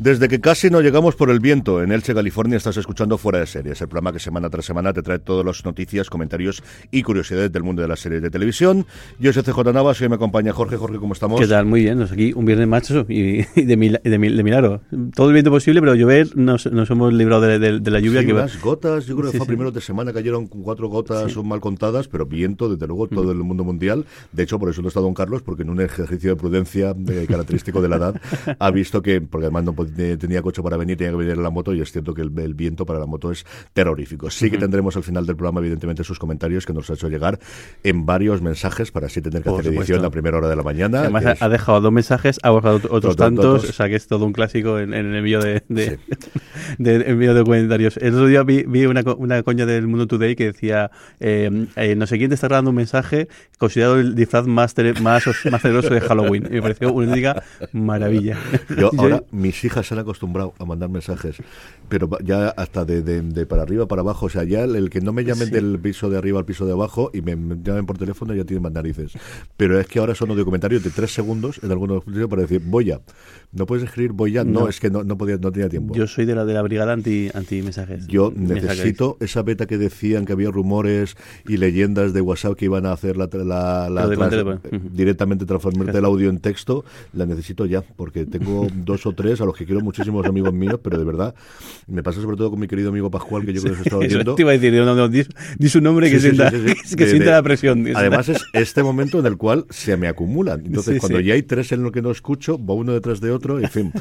Desde que casi no llegamos por el viento en Elche, California, estás escuchando Fuera de Series, el programa que semana tras semana te trae todas las noticias, comentarios y curiosidades del mundo de las series de televisión. Yo soy CJ Navas y hoy me acompaña Jorge. Jorge, ¿cómo estamos? ¿Qué tal? Muy bien, nos aquí un viernes macho y, de, mil, de, milagro. Todo el viento posible, pero llover nos, nos hemos librado de, la lluvia. Sí, que unas gotas, yo creo que fue primero de semana, cayeron cuatro gotas son mal contadas, pero viento, desde luego, todo mm. el mundo mundial. De hecho, por eso no está Don Carlos, porque en un ejercicio de prudencia característico de la edad, ha visto que, porque además no tenía coche para venir tenía que venir en la moto y es cierto que el, viento para la moto es terrorífico. Sí que tendremos al final del programa, evidentemente, sus comentarios que nos ha hecho llegar en varios mensajes para así tener que hacer edición a primera hora de la mañana. Además, ha dejado dos mensajes, ha borrado otros tantos, o sea que es todo un clásico en, el envío de, de, envío de comentarios. El otro día vi, una, una, coña del Mundo Today que decía, eh, eh, no sé quién te está dando un mensaje considerado el disfraz más, más, más celoso de Halloween. Y me pareció una única maravilla. Yo, ahora, mis hijas se han acostumbrado a mandar mensajes, pero ya hasta de, de, para arriba, para abajo, o sea, ya el, que no me llamen del piso de arriba al piso de abajo y me, llamen por teléfono ya tienen más narices. Pero es que ahora son comentarios de tres segundos en algunos para decir, voy a. No puedes escribir voy ya, no, es que no, no, podía, no tenía tiempo. Yo soy de la de la brigada anti, anti mensajes. Yo necesito esa beta que decían que había rumores y leyendas de WhatsApp que iban a hacer la, la, directamente transformarte el audio en texto, la necesito ya, porque tengo dos o tres a los que quiero muchísimos amigos míos, pero de verdad me pasa sobre todo con mi querido amigo Pascual, que yo creo que se estaba viendo. te iba a decir, no, no, di, su nombre que, sienta, que sienta la presión. Además es este momento en el cual se me acumulan. Entonces, cuando ya hay tres en lo que no escucho, va uno detrás de otro, en fin.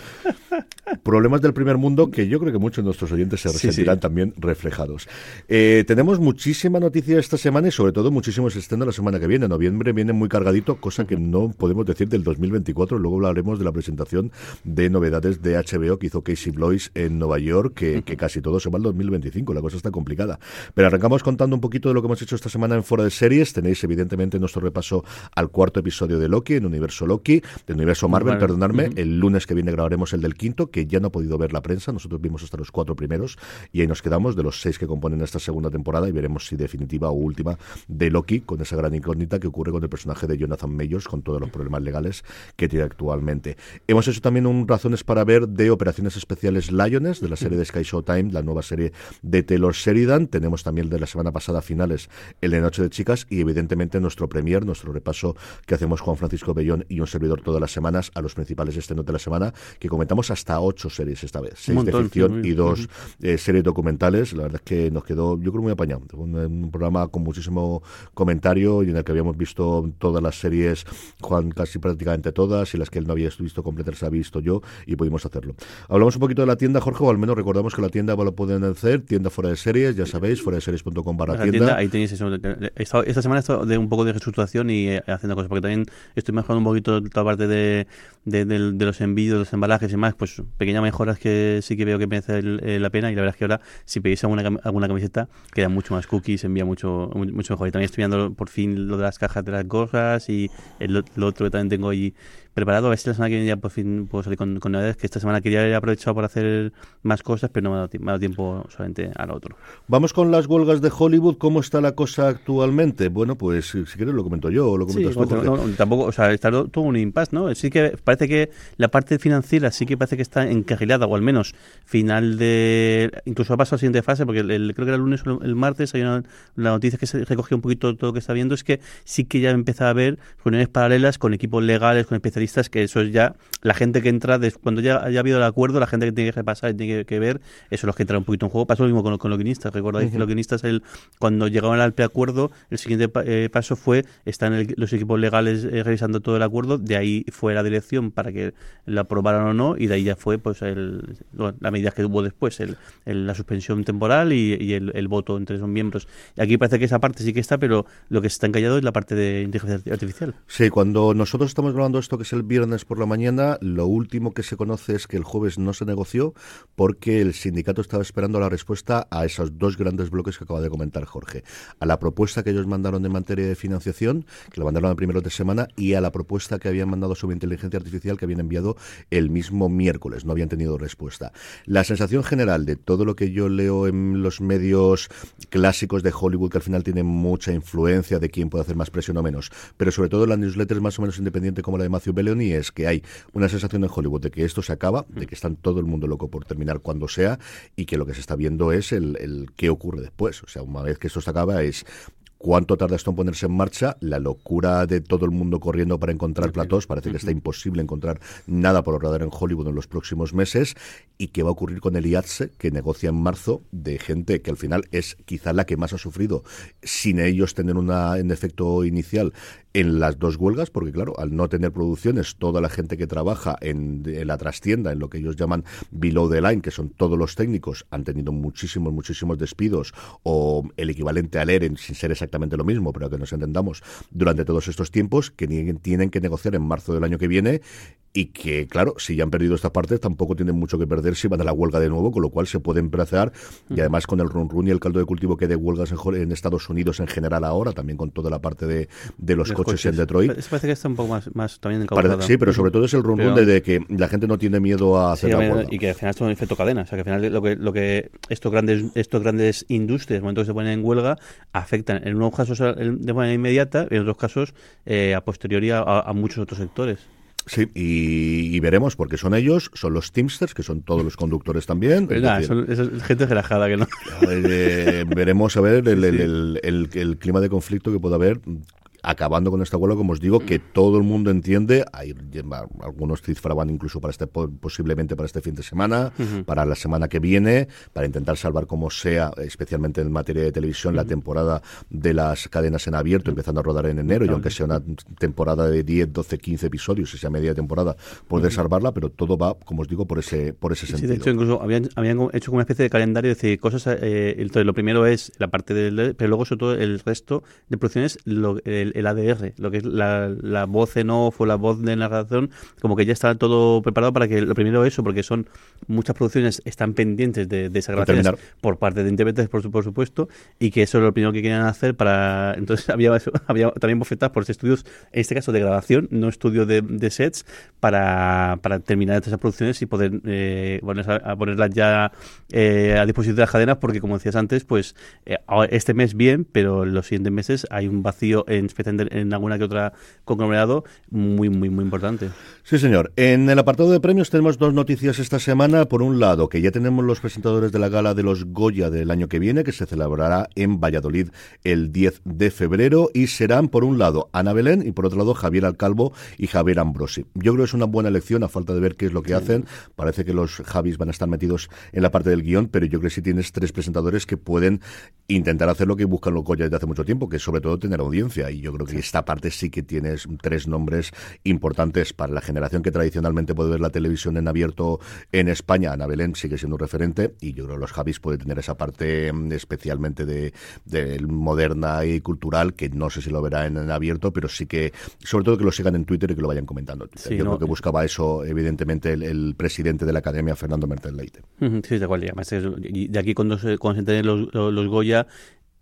Problemas del primer mundo que yo creo que muchos de nuestros oyentes se sentirán también reflejados. Eh, tenemos muchísima noticia esta semana y sobre todo muchísimos estrenos la semana que viene. Noviembre viene muy cargadito, cosa que no podemos decir del 2024. Luego hablaremos de la presentación de novedades de HBO que hizo Casey Blois en Nueva York, que, casi todo se va al 2025. La cosa está complicada. Pero arrancamos contando un poquito de lo que hemos hecho esta semana en Fora de Series. Tenéis evidentemente nuestro repaso al cuarto episodio de Loki, en Universo Loki, del Universo Marvel, perdonadme. El lunes que viene grabaremos el del quinto, que ya no ha podido ver la prensa. Nosotros vimos hasta los cuatro primeros y ahí nos quedamos de los seis que componen esta segunda temporada y veremos si definitiva o última de Loki, con esa gran incógnita que ocurre con el personaje de Jonathan Mayors, con todos los problemas legales que tiene actualmente. Hemos hecho también un razones para ver de operaciones especiales Lions, de la serie de Sky Showtime, la nueva serie de Taylor Sheridan. Tenemos también el de la semana pasada finales, el de Noche de Chicas y evidentemente nuestro premier, nuestro repaso que hacemos Juan Francisco Bellón y un servidor todas las semanas a los principales estrenos de la semana, que comentamos hasta ocho series esta vez, seis de ficción y dos eh, series documentales. La verdad es que nos quedó, yo creo, muy apañado. Un, programa con muchísimo comentario y en el que habíamos visto todas las series, Juan casi prácticamente todas, y las que él no había visto completas las había visto yo y pudimos hacerlo. Hablamos un poquito de la tienda, Jorge, o al menos recordamos que la tienda lo pueden hacer, tienda fuera de series, ya sabéis, fuera de series.com barra tienda. Ahí tenéis eso. Esta, semana estoy de un poco de reestructuración y eh, haciendo cosas, porque también estoy mejorando un poquito toda parte de, de, de los envíos, los embalajes y demás, pues mejoras que sí que veo que merece eh, la pena y la verdad es que ahora si pedís alguna, alguna camiseta queda mucho más cookies, envía mucho mucho mejor. Y también estoy viendo por fin lo de las cajas de las gorras y el, lo otro que también tengo ahí preparado. A ver si la semana que viene ya por fin puedo salir con, novedades, que esta semana quería haber aprovechado para hacer más cosas, pero no me ha dado, tiempo solamente a lo otro. Vamos con las huelgas de Hollywood. ¿Cómo está la cosa actualmente? Bueno, pues si quieres lo comento yo o lo comentas tú. No, tampoco, o sea, está todo un impasse, ¿no? Sí que parece que la parte financiera sí que parece que está encarrilada, o al menos final de... Incluso ha pasado a la siguiente fase, porque el, creo que era el lunes o el martes hay una la noticia que se recogió un poquito todo lo que está viendo, es que sí que ya empieza a haber reuniones paralelas con equipos legales, con especialistas que eso es ya la gente que entra, cuando ya haya habido el acuerdo, la gente que tiene que repasar y tiene que, ver, eso es los que entran un poquito en juego. Pasó lo mismo con, con los guionistas. Recordáis que los guionistas, el, cuando llegaron al preacuerdo, el siguiente eh, paso fue, están los equipos legales eh, revisando todo el acuerdo, de ahí fue la dirección para que lo aprobaran o no, y de ahí ya fue pues el, la medida que hubo después, el, la suspensión temporal y, el, voto entre esos miembros. Y aquí parece que esa parte sí que está, pero lo que se está encallado es la parte de inteligencia artificial. Sí, cuando nosotros estamos grabando esto, que el viernes por la mañana. Lo último que se conoce es que el jueves no se negoció porque el sindicato estaba esperando la respuesta a esos dos grandes bloques que acaba de comentar Jorge. A la propuesta que ellos mandaron en materia de financiación, que lo mandaron a primeros de semana, y a la propuesta que habían mandado sobre inteligencia artificial que habían enviado el mismo miércoles. No habían tenido respuesta. La sensación general de todo lo que yo leo en los medios clásicos de Hollywood, que al final tienen mucha influencia de quién puede hacer más presión o menos, pero sobre todo en las newsletters más o menos independientes como la de Matthew Es que hay una sensación en Hollywood de que esto se acaba, de que están todo el mundo loco por terminar cuando sea y que lo que se está viendo es el, el qué ocurre después. O sea, una vez que esto se acaba es cuánto tarda esto en ponerse en marcha, la locura de todo el mundo corriendo para encontrar platós, parece que está imposible encontrar nada por radar en Hollywood en los próximos meses, y qué va a ocurrir con el IATSE, que negocia en marzo, de gente que al final es quizá la que más ha sufrido, sin ellos tener una, en efecto inicial, en las dos huelgas, porque claro, al no tener producciones, toda la gente que trabaja en, la trastienda, en lo que ellos llaman below the line, que son todos los técnicos, han tenido muchísimos, muchísimos despidos, o el equivalente al EREN, sin ser exactamente lo mismo, pero que nos entendamos, durante todos estos tiempos, que tienen que negociar en marzo del año que viene, y que, claro, si ya han perdido esta parte, tampoco tienen mucho que perder si van a la huelga de nuevo, con lo cual se pueden empezar, y además con el run run y el caldo de cultivo que de huelgas en, Estados Unidos en general ahora, también con toda la parte de, de los, coches, en Detroit. parece que está un poco más, más también Sí, pero sobre todo es el run run de, que la gente no tiene miedo a hacer la huelga. Y que al final es un efecto cadena, o sea que al final lo que, lo que estos grandes estos grandes industrias, momentos que se ponen en huelga, afectan en unos casos de manera inmediata y en otros casos eh, a posteriori a muchos otros sectores. Sí, y, veremos, porque son ellos, son los Teamsters, que son todos los conductores también. es son, gente relajada que no. Eh, veremos a ver el, el, el, clima de conflicto que pueda haber acabando con esta huelga, como os digo, que todo el mundo entiende, hay algunos cifraban incluso para este posiblemente para este fin de semana, para la semana que viene, para intentar salvar como sea, especialmente en materia de televisión, la temporada de las cadenas en abierto, empezando a rodar en enero, y aunque sea una temporada de 10, 12, 15 episodios, y sea media temporada, poder salvarla, pero todo va, como os digo, por ese por ese sentido. de hecho, incluso habían, habían hecho como una especie de calendario, de decir, cosas, eh, entonces lo primero es la parte del, pero luego sobre todo el resto de producciones, lo, el, el, ADR, lo que es la, la, voz en off o la voz de narración, como que ya está todo preparado para que lo primero eso, porque son muchas producciones están pendientes de, de grabaciones por parte de intérpretes, por, por, supuesto, y que eso es lo primero que querían hacer para... Entonces había, había también bofetadas por estudios, en este caso de grabación, no estudio de, de sets, para, para terminar esas producciones y poder eh, a, ponerlas ya eh, a disposición de las cadenas, porque como decías antes, pues eh, este mes bien, pero los siguientes meses hay un vacío en en alguna que otra conglomerado muy, muy, muy importante. Sí, señor. En el apartado de premios tenemos dos noticias esta semana. Por un lado, que ya tenemos los presentadores de la gala de los Goya del año que viene, que se celebrará en Valladolid el 10 de febrero, y serán, por un lado, Ana Belén y por otro lado, Javier Alcalvo y Javier Ambrosi. Yo creo que es una buena elección, a falta de ver qué es lo que hacen. Parece que los Javis van a estar metidos en la parte del guion, pero yo creo que sí tienes tres presentadores que pueden intentar hacer lo que buscan los Goya desde hace mucho tiempo, que es sobre todo tener audiencia. Y yo creo que esta parte sí que tienes tres nombres importantes para la generación que tradicionalmente puede ver la televisión en abierto en España. Ana Belén sigue siendo un referente y yo creo que los Javis puede tener esa parte mm, especialmente de, moderna y cultural que no sé si lo verá en, abierto, pero sí que, sobre todo que lo sigan en Twitter y que lo vayan comentando. yo creo que buscaba eso, evidentemente, el, presidente de la Academia, Fernando Mertel Leite. Sí, de cual, de aquí cuando se, los, los Goya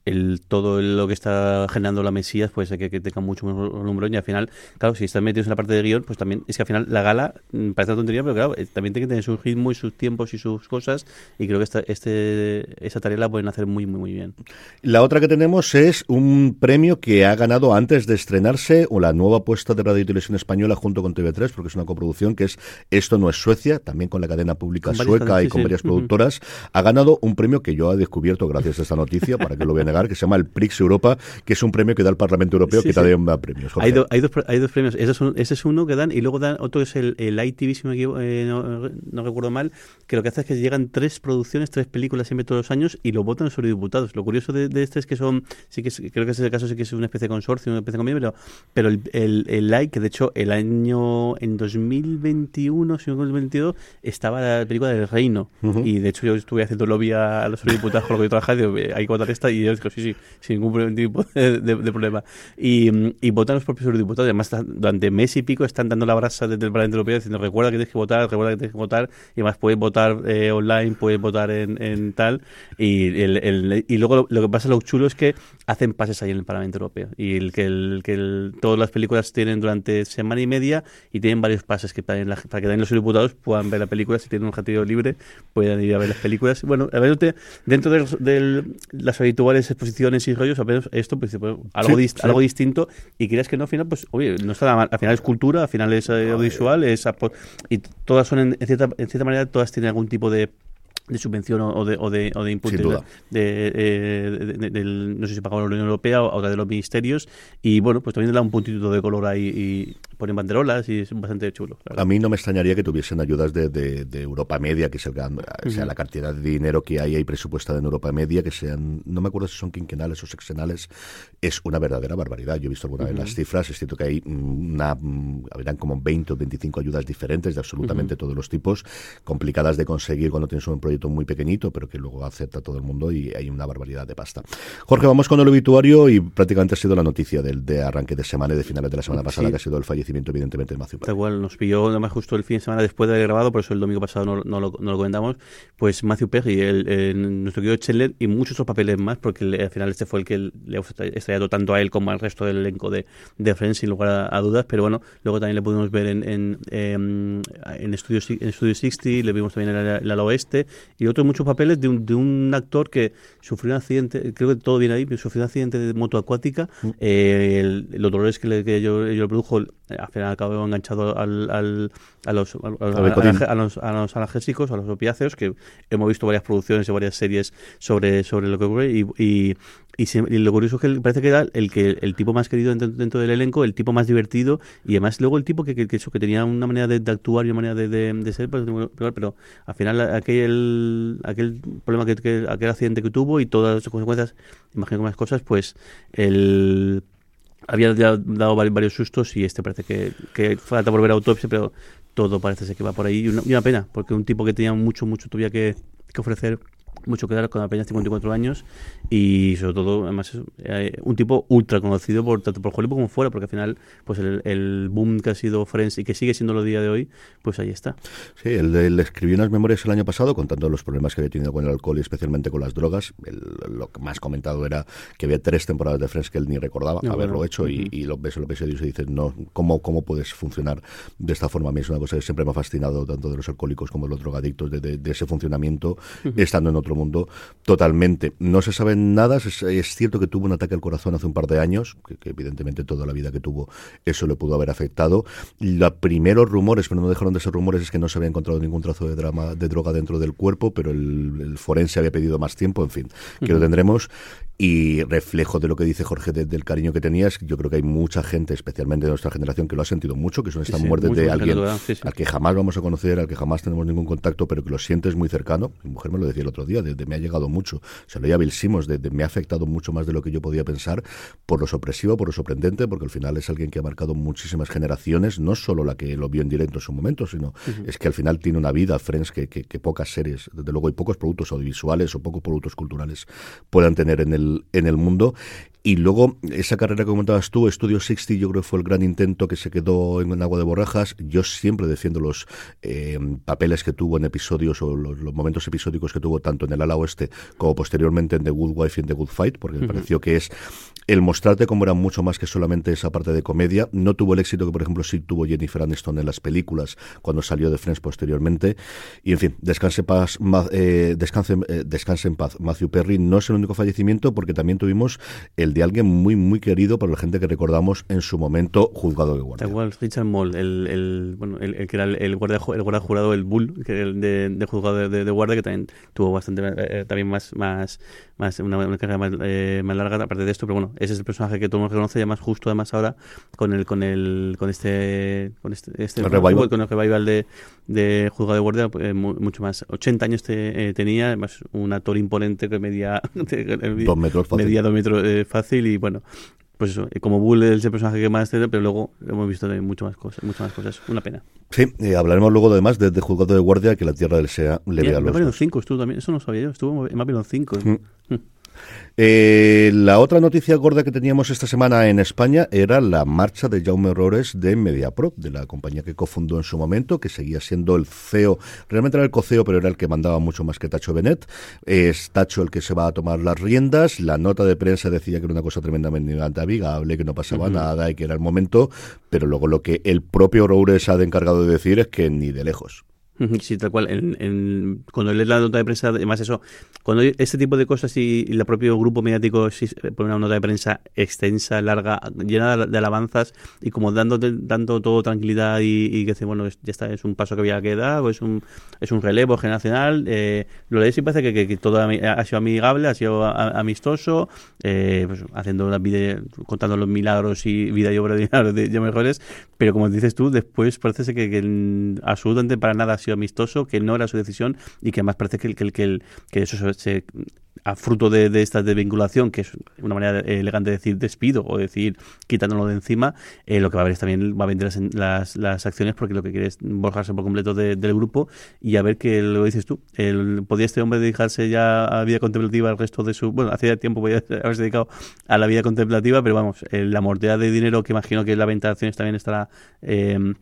el, todo lo que está generando la Mesías puede ser que, tenga mucho más volumen y al final, claro, si están metidos en la parte de guion, pues también es que al final la gala mm, parece una tontería, pero claro, eh, también tiene que tener su ritmo y sus tiempos y sus cosas y creo que esta, este, esa tarea la pueden hacer muy, muy, muy bien. La otra que tenemos es un premio que ha ganado antes de estrenarse o la nueva apuesta de Radio y Televisión Española junto con TV3, porque es una coproducción que es Esto no es Suecia, también con la cadena pública sueca y con varias productoras. Ha ganado un premio que yo he descubierto gracias a esta noticia, para que lo vean que se llama el Prix Europa, que es un premio que da el Parlamento Europeo que también da premios. Hay, hay, dos, hay dos premios. Ese es, ese es, uno que dan y luego dan otro que es el, el ITV, si eh, no, recuerdo mal, que lo que hace es que llegan tres producciones, tres películas siempre todos los años y lo votan sobre diputados. Lo curioso de, este es que son, sí que creo que ese es el caso, sí que es una especie de consorcio, una especie de convenio, pero, pero el, el, el like, que de hecho el año, en 2021, si no 2022, estaba la película del Reino. Y de hecho yo estuve haciendo lobby a, los eurodiputados con lo que yo trabajaba y digo, hay que votar esta y yo sí, sí, sin ningún tipo de, problema. Y, y, votan los propios eurodiputados. Además, durante mes y pico están dando la brasa desde el Parlamento Europeo diciendo recuerda que tienes que votar, recuerda que tienes que votar. Y además puedes votar eh, online, puedes votar en, en tal. Y, el, y luego lo, que pasa, lo chulo es que hacen pases ahí en el Parlamento Europeo. Y el que, el, que todas las películas tienen durante semana y media y tienen varios pases que para, que también los diputados puedan ver la película. Si tienen un objetivo libre, puedan ir a ver las películas. Bueno, a ver, dentro de, las habituales exposiciones y rollos, esto, pues, algo, algo distinto. Y quieras que no, al final, pues, oye, no está mal. Al final es cultura, al final es audiovisual, es, y todas son, en, cierta, en cierta manera, todas tienen algún tipo de de subvención o de, o de, o de input de, eh, del, no sé si pagaba la Unión Europea o, de los ministerios. Y bueno pues también le da un puntito de color ahí y ponen banderolas y es bastante chulo a mí no me extrañaría que tuviesen ayudas de, de, Europa Media que es sea la cantidad de dinero que hay ahí presupuestada en Europa Media que sean no me acuerdo si son quinquenales o sexenales es una verdadera barbaridad. Yo he visto alguna vez las cifras es cierto que hay una habrán como 20 o 25 ayudas diferentes de absolutamente todos los tipos complicadas de conseguir cuando tienes un proyecto muy pequeñito, pero que luego acepta todo el mundo y hay una barbaridad de pasta. Jorge, vamos con el obituario y prácticamente ha sido la noticia del de arranque de semana y de finales de la semana pasada, que ha sido el fallecimiento, evidentemente, de Matthew Perry. Igual, nos pilló además justo el fin de semana después de haber grabado, por eso el domingo pasado no, no, lo, no lo, comentamos. Pues Matthew Perry, el, nuestro querido Chandler y muchos otros papeles más, porque al final este fue el que le ha estallado tanto a él como al resto del elenco de, de Friends, sin lugar a, dudas. Pero bueno, luego también le pudimos ver en, en, em, en, Studio, en Studio 60, le vimos también en el, el oeste y otros muchos papeles de un, de un actor que sufrió un accidente, creo que todo viene ahí, sufrió un accidente de moto acuática, mm. eh, los dolores que, le, que yo, yo produjo, al final acabó enganchado al, al, a, los, a, los, a, los, analgésicos, a los opiáceos, que hemos visto varias producciones y varias series sobre, sobre lo que ocurre y, y y, lo curioso es que parece que era el que el tipo más querido dentro, del elenco, el tipo más divertido y además luego el tipo que, que, eso, que tenía una manera de, actuar y una manera de, de, ser, pues, pero, al final aquel, aquel problema, que, aquel accidente que tuvo y todas las consecuencias, imagino que más cosas, pues el había dado varios sustos y este parece que, que falta volver a autopsia, pero todo parece ser que va por ahí. Y una, y una pena, porque un tipo que tenía mucho, mucho todavía que, que ofrecer mucho que dar con apenas 54 años y sobre todo además eh, un tipo ultra conocido por tanto por Hollywood como fuera porque al final pues el, boom que ha sido Friends y que sigue siendo lo día de hoy pues ahí está. Sí él, él, escribió unas memorias el año pasado contando los problemas que había tenido con el alcohol y especialmente con las drogas. Lo que más comentado era que había tres temporadas de Friends que él ni recordaba ah, haberlo hecho y, y, lo ves los episodios y dices no cómo cómo puedes funcionar de esta forma a mí es una cosa que siempre me ha fascinado tanto de los alcohólicos como de los drogadictos de, ese funcionamiento estando en otro mundo totalmente no se sabe nada. Es, cierto que tuvo un ataque al corazón hace un par de años, que, evidentemente toda la vida que tuvo eso le pudo haber afectado. Los primeros rumores, pero no dejaron de ser rumores, es que no se había encontrado ningún trazo de, drama, de droga dentro del cuerpo, pero el, forense había pedido más tiempo, en fin, que lo tendremos. Y reflejo de lo que dice Jorge del cariño que tenías, yo creo que hay mucha gente, especialmente de nuestra generación, que lo ha sentido mucho, que son estas muertes de alguien al que jamás vamos a conocer, al que jamás tenemos ningún contacto, pero que lo sientes muy cercano. Mi mujer me lo decía el otro día, desde me ha llegado mucho. Se lo oía Bill Simmons, de, me ha afectado mucho más de lo que yo podía pensar por lo sorpresivo, por lo sorprendente, porque al final es alguien que ha marcado muchísimas generaciones, no solo la que lo vio en directo en su momento, sino es que al final tiene una vida, Friends, que, que, que pocas series, desde luego, hay pocos productos audiovisuales o pocos productos culturales puedan tener en el en el mundo y luego, esa carrera que comentabas tú, Studio 60, yo creo que fue el gran intento que se quedó en agua de borrajas. Yo siempre defiendo los eh, papeles que tuvo en episodios o los, momentos episódicos que tuvo tanto en el ala oeste como posteriormente en The Good Wife y en The Good Fight, porque me pareció que es el mostrarte como era mucho más que solamente esa parte de comedia. No tuvo el éxito que, por ejemplo, sí tuvo Jennifer Aniston en las películas cuando salió de Friends posteriormente. Y, en fin, descanse, paz, eh, descanse, eh, descanse en paz. Matthew Perry no es el único fallecimiento porque también tuvimos el de alguien muy, muy querido por la gente que recordamos en su momento juzgado de guardia. Igual, Richard Moll, el, el, bueno, el, que era el, guardia, el guardia jurado, el Bull, que el de, de juzgado de, guardia, que también tuvo bastante, eh, también más, más, más una, una carrera más, eh, más, larga aparte de esto, pero bueno, ese es el personaje que todo el mundo reconoce, más justo además ahora con el, con el, con este, con este, este el revival. con el revival de, de juzgado de guardia, pues, mucho más. 80 años te, tenía, además un actor imponente que medía, dos metros fácil. medía dos metros fácil y bueno, pues eso, como Bull es el personaje que más pero luego hemos visto mucho más cosas, muchas más cosas. Una pena. Sí, hablaremos luego además de, de Juzgado de Guardia que la Tierra del SEA le vea los Babylon 5 estuvo también, eso no sabía yo, estuvo en Babylon 5. Mm. Eh, la otra noticia gorda que teníamos esta semana en España era la marcha de Jaume Rores de MediaPro, de la compañía que cofundó en su momento, que seguía siendo el CEO, realmente era el coceo, pero era el que mandaba mucho más que Tacho Benet. Es Tacho el que se va a tomar las riendas. La nota de prensa decía que era una cosa tremendamente amigable, que no pasaba nada y que era el momento, pero luego lo que el propio Rores ha de encargado de decir es que ni de lejos. Sí, tal cual. En, cuando lees la nota de prensa, además eso, cuando este tipo de cosas y, el propio grupo mediático pone una nota de prensa extensa, larga, llena de, alabanzas y como dando tanto todo tranquilidad y, que dice, bueno, ya está, es un paso que había que dar, o es un, es un relevo generacional, eh, lo lees y parece que, todo ha sido amigable, ha sido amistoso, eh, pues, haciendo una vida, contando los milagros y vida y obra de, de, mejores, pero como dices tú, después parece que, que absolutamente para nada amistoso, que no era su decisión y que además parece que, que, que, que eso se, a fruto de, esta desvinculación, que es una manera elegante de decir despido o decir quitándolo de encima, eh, lo que va a ver es también va a vender las, las, acciones porque lo que quiere es borjarse por completo del grupo y a ver qué lo dices tú. El, ¿Podía este hombre dedicarse ya a la vida contemplativa el resto de su... Bueno, hacía tiempo podía haberse dedicado a la vida contemplativa, pero vamos, la mortea de dinero que imagino que la venta de acciones también estará... Eh,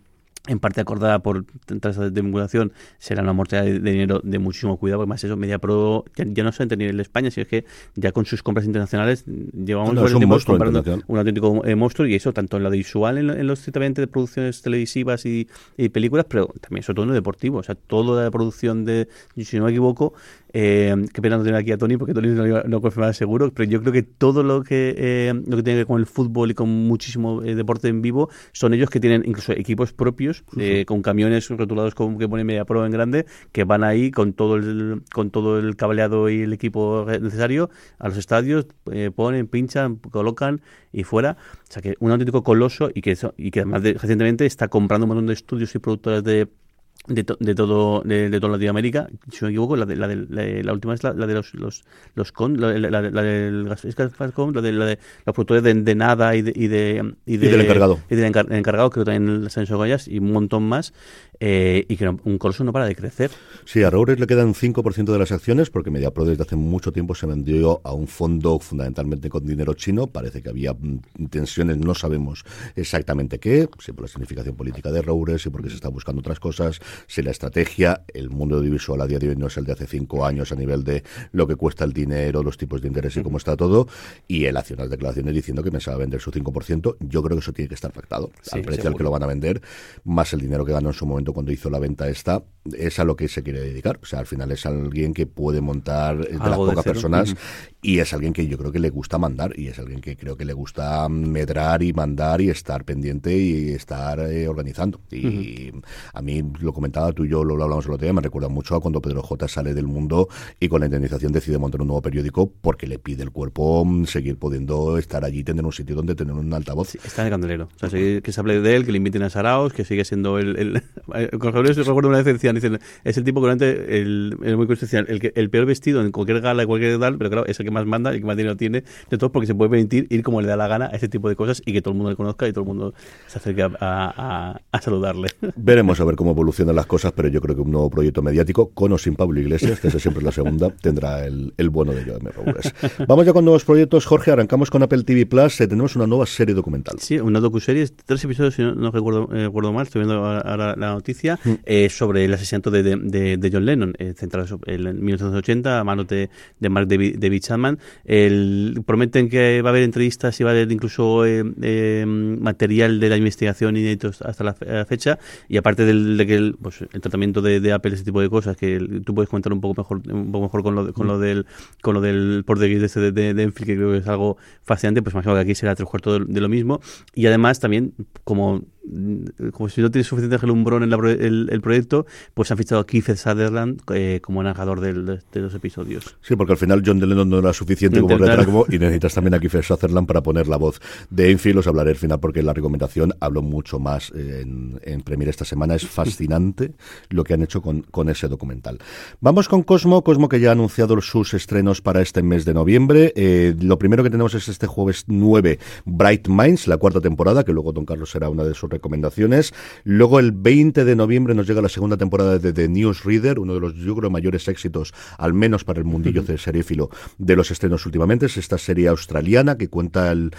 en parte acordada por tras de vinculación, será una mortalidad de, dinero de muchísimo cuidado, porque más eso, MediaPro ya, ya no solamente ni en España, sino es que ya con sus compras internacionales llevamos no, un tiempo comprando un auténtico eh, monstruo y eso tanto en lo visual, en, los ciertamente de producciones televisivas y, películas, pero también sobre todo en lo deportivo, o sea, toda la producción de, si no me equivoco, eh, qué pena no tener aquí a Tony, porque Tony no, no confirma seguro, pero yo creo que todo lo que, eh, lo que tiene que ver con el fútbol y con muchísimo eh, deporte en vivo son ellos que tienen incluso equipos propios, eh, con camiones rotulados con, que pone Media Pro en grande, que van ahí con todo el, con todo el cableado y el equipo necesario a los estadios, ponen, pinchan, colocan y fuera. O sea que un auténtico coloso y que, y que además recientemente está comprando un montón de estudios y productoras de de, de, todo de, de, toda Latinoamérica si no me equivoco la de la, de, la, última es la, de los los los con la, la, la del la de, la de los productores de, nada y de y de y, del encargado. y del encargado creo también las Goyas y un montón más eh, y que un coloso no para de crecer. Sí, a Roures le quedan 5% de las acciones porque MediaPro desde hace mucho tiempo se vendió a un fondo fundamentalmente con dinero chino. Parece que había mm, tensiones, no sabemos exactamente qué, si por la significación política de Roures, si porque se está buscando otras cosas, si la estrategia, el mundo audiovisual a día de hoy no es el de hace cinco años a nivel de lo que cuesta el dinero, los tipos de interés y cómo está todo, y él hace unas declaraciones diciendo que me se va a vender su 5%. Yo creo que eso tiene que estar pactado al precio al que lo van a vender, más el dinero que ganó en su momento cuando hizo la venta esta, es a lo que se quiere dedicar. O sea, al final es alguien que puede montar de las pocas personas y es alguien que yo creo que le gusta mandar y es alguien que creo que le gusta medrar y mandar y estar pendiente y estar eh, organizando. Y a mí lo comentaba tú y yo, lo, hablamos el otro día, me recuerda mucho a cuando Pedro J sale del mundo y con la indemnización decide montar un nuevo periódico porque le pide el cuerpo mm, seguir pudiendo estar allí, tener un sitio donde tener un altavoz. está en el candelero. O sea, que se hable de él, que le inviten a Saraos, que sigue siendo el, el, recuerdo una vez decían, dicen, es el tipo que realmente el, el muy el, que, el peor vestido en cualquier gala, cualquier tal, pero claro, es el que más manda el que más dinero tiene de todos porque se puede permitir ir como le da la gana a ese tipo de cosas y que todo el mundo le conozca y todo el mundo se acerque a, a, saludarle. Veremos a ver cómo evolucionan las cosas, pero yo creo que un nuevo proyecto mediático, con o sin Pablo Iglesias, que esa siempre es la segunda, tendrá el, el bueno de Joe Robles. Vamos ya con nuevos proyectos, Jorge, arrancamos con Apple TV Plus, eh, tenemos una nueva serie documental. Sí, una docuserie, tres episodios, si no, recuerdo, eh, recuerdo mal, estoy viendo ahora la noticia, mm. eh, sobre el asesinato de, de, de John Lennon, eh, centrado en 1980, a manos de, de Mark David, David Chapman. El, prometen que va a haber entrevistas y va a haber incluso eh, eh, material de la investigación inédito hasta la, fecha. Y aparte del, de que el, pues, el tratamiento de, de, Apple, ese tipo de cosas, que tú puedes comentar un poco mejor un poco mejor con lo, con lo del con lo del portugués de, este de, de, Enfield, que creo que es algo fascinante, pues imagino que aquí será tres cuartos de, lo mismo. Y además también, como como si no tiene suficiente gelumbrón en el, el, proyecto, pues han fichado a Keith Sutherland eh, como narrador de, los episodios. Sí, porque al final John Lennon no era suficiente como retrato y necesitas también a Keith Sutherland para poner la voz de Enfield. Os hablaré al final porque la recomendación hablo mucho más en, en Premier esta semana. Es fascinante lo que han hecho con, con ese documental. Vamos con Cosmo. Cosmo que ya ha anunciado sus estrenos para este mes de noviembre. Eh, lo primero que tenemos es este jueves 9, Bright Minds, la cuarta temporada, que luego Don Carlos será una de sus recomendaciones. Luego el 20 de noviembre nos llega la segunda temporada de The Newsreader, uno de los, yo creo, mayores éxitos, al menos para el mundillo de serífilo, de los estrenos últimamente. Es esta serie australiana que cuenta el,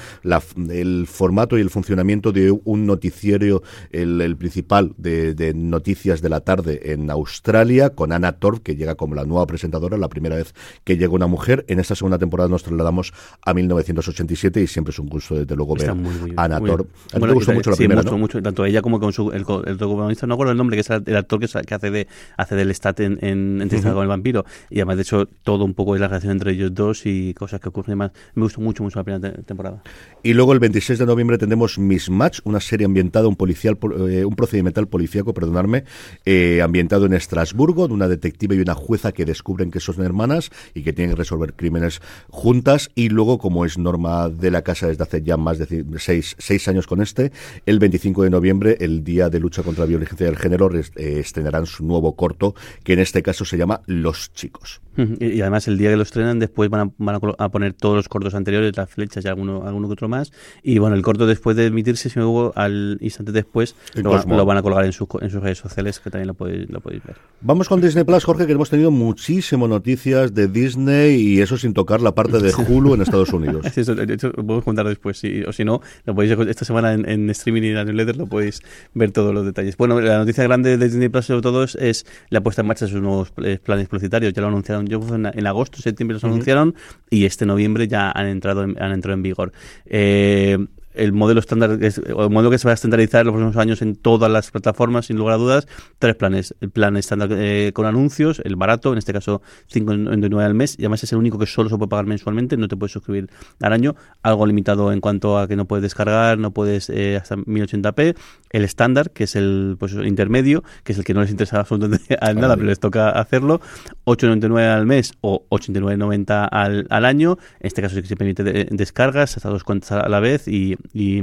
el formato y el funcionamiento de un noticiero, el, principal de, de, noticias de la tarde en Australia, con Anna Torv, que llega como la nueva presentadora, la primera vez que llega una mujer. En esta segunda temporada nos trasladamos a 1987 y siempre es un gusto, desde luego, ver a Anna Torv. A mí me gustó mucho la primera, mucho, mucho, tanto ella como con su, el, el protagonista, no recuerdo el nombre, que es el actor que, que hace de hace del stat en, en Entrevista con el vampiro. Y además, de hecho, todo un poco de la relación entre ellos dos y cosas que ocurren más. Me gustó mucho, mucho la primera temporada. Y luego el 26 de noviembre tendremos Mismatch, una serie ambientada, un policial, eh, un procedimental policíaco, perdonarme, eh, ambientado en Estrasburgo, de una detective y una jueza que descubren que son hermanas y que tienen que resolver crímenes juntas. Y luego, como es norma de la casa desde hace ya más de seis, seis años con este, el 25 de noviembre, el Día de Lucha contra la Violencia del Género, eh, estrenarán su nuevo corto, que en este caso se llama Los Chicos. Y, además el día que lo estrenan después van, a, van a, poner todos los cortos anteriores, las flechas y alguno, alguno que otro más. Y bueno, el corto después de emitirse, si luego al instante después lo, van a colgar en, sus en sus redes sociales, que también lo podéis, lo podéis ver. Vamos con Disney Plus, Jorge, que hemos tenido muchísimas noticias de Disney y eso sin tocar la parte de Hulu en Estados Unidos. eso, lo podemos contar después, o si no, lo podéis esta semana en, streaming y en la newsletter lo podéis ver todos los detalles. Bueno, la noticia grande de Disney Plus sobre todo es, la puesta en marcha de sus nuevos eh, planes publicitarios. Ya lo anunciaron yo en, en agosto, septiembre los anunciaron y este noviembre ya han entrado en, han entrado en vigor. Eh, el modelo estándar, el modelo que se va a estandarizar en los próximos años en todas las plataformas, sin lugar a dudas, tres planes. El plan estándar eh, con anuncios, el barato, en este caso 5,99 al mes, y además es el único que solo se puede pagar mensualmente, no te puedes suscribir al año, algo limitado en cuanto a que no puedes descargar, no puedes eh, hasta 1080p, el estándar, que es el pues, intermedio, que es el que no les interesa absolutamente a nada, pero les toca hacerlo, 8,99 al mes o 89,90 al, al año, en este caso sí que se permite descargas hasta dos cuentas a la vez y y,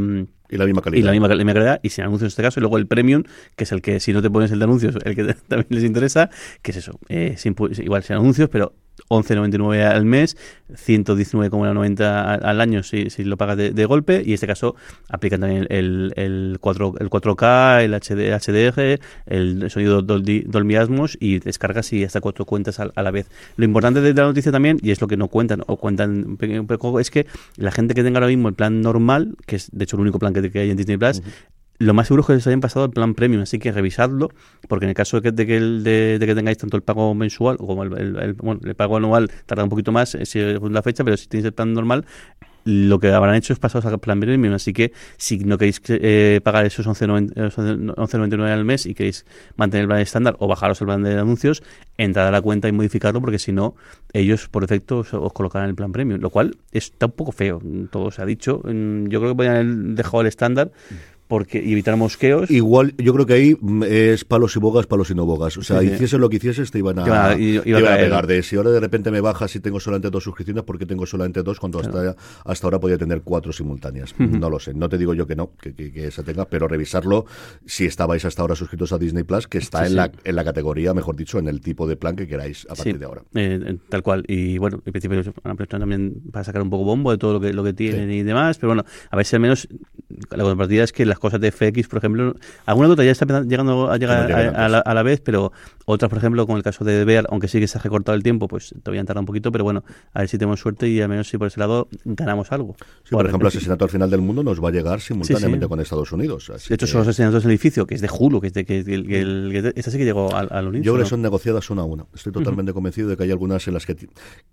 la misma calidad. Y la misma, calidad, y sin anuncios en este caso. Y luego el premium, que es el que, si no te pones el de anuncios, el que también les interesa, que es eso, eh, igual sin anuncios, pero 11,99 al mes, 119,90 al año si, si lo pagas de, golpe y en este caso aplican también el, el, 4, el 4K, el HD, HDR, el sonido Dolby, y descargas y hasta cuatro cuentas a, la vez. Lo importante de la noticia también, y es lo que no cuentan o cuentan un poco, es que la gente que tenga ahora mismo el plan normal, que es de hecho el único plan que, hay en Disney Plus, lo más seguro es que les hayan pasado el plan premium, así que revisadlo, porque en el caso de que, de que, de, que tengáis tanto el pago mensual como el, bueno, el pago anual, tarda un poquito más eh, es la fecha, pero si tenéis el plan normal, lo que habrán hecho es pasaros al plan premium. Así que si no queréis eh, pagar esos 11,99 al mes y queréis mantener el plan estándar o bajaros el plan de anuncios, entrad a la cuenta y modificarlo porque si no, ellos por defecto os, colocarán el plan premium. Lo cual está un poco feo, todo se ha dicho. Yo creo que podrían haber dejado el estándar porque y evitar mosqueos. Igual, yo creo que ahí mm, es palos y bogas, palos y no bogas. O sea, hiciese lo que hicieses, te iban a, pegar de si ahora de repente me bajas y tengo solamente dos suscripciones, porque tengo solamente dos cuando hasta, hasta ahora podía tener cuatro simultáneas? No lo sé. No te digo yo que no, que, que, se tenga, pero revisarlo si estabais hasta ahora suscritos a Disney Plus, que está en, La, en la categoría, mejor dicho, en el tipo de plan que queráis a partir de ahora. Eh, tal cual. Y bueno, en principio también para sacar un poco bombo de todo lo que, lo que tienen y demás, pero bueno, a ver si al menos la contrapartida es que las cosas de FX, por ejemplo, alguna otra ya está llegando a llegar a, la, vez, pero otras, por ejemplo, con el caso de Bear, aunque sí que se ha recortado el tiempo, pues todavía han tardado un poquito, pero bueno, a ver si tenemos suerte y al menos si por ese lado ganamos algo. por, ejemplo, el asesinato al final del mundo nos va a llegar simultáneamente con Estados Unidos. de hecho, son los asesinatos del edificio, que es de Hulu, que es de que, el, esta sí que llegó al, al Yo creo que son negociadas una a una. Estoy totalmente convencido de que hay algunas en las que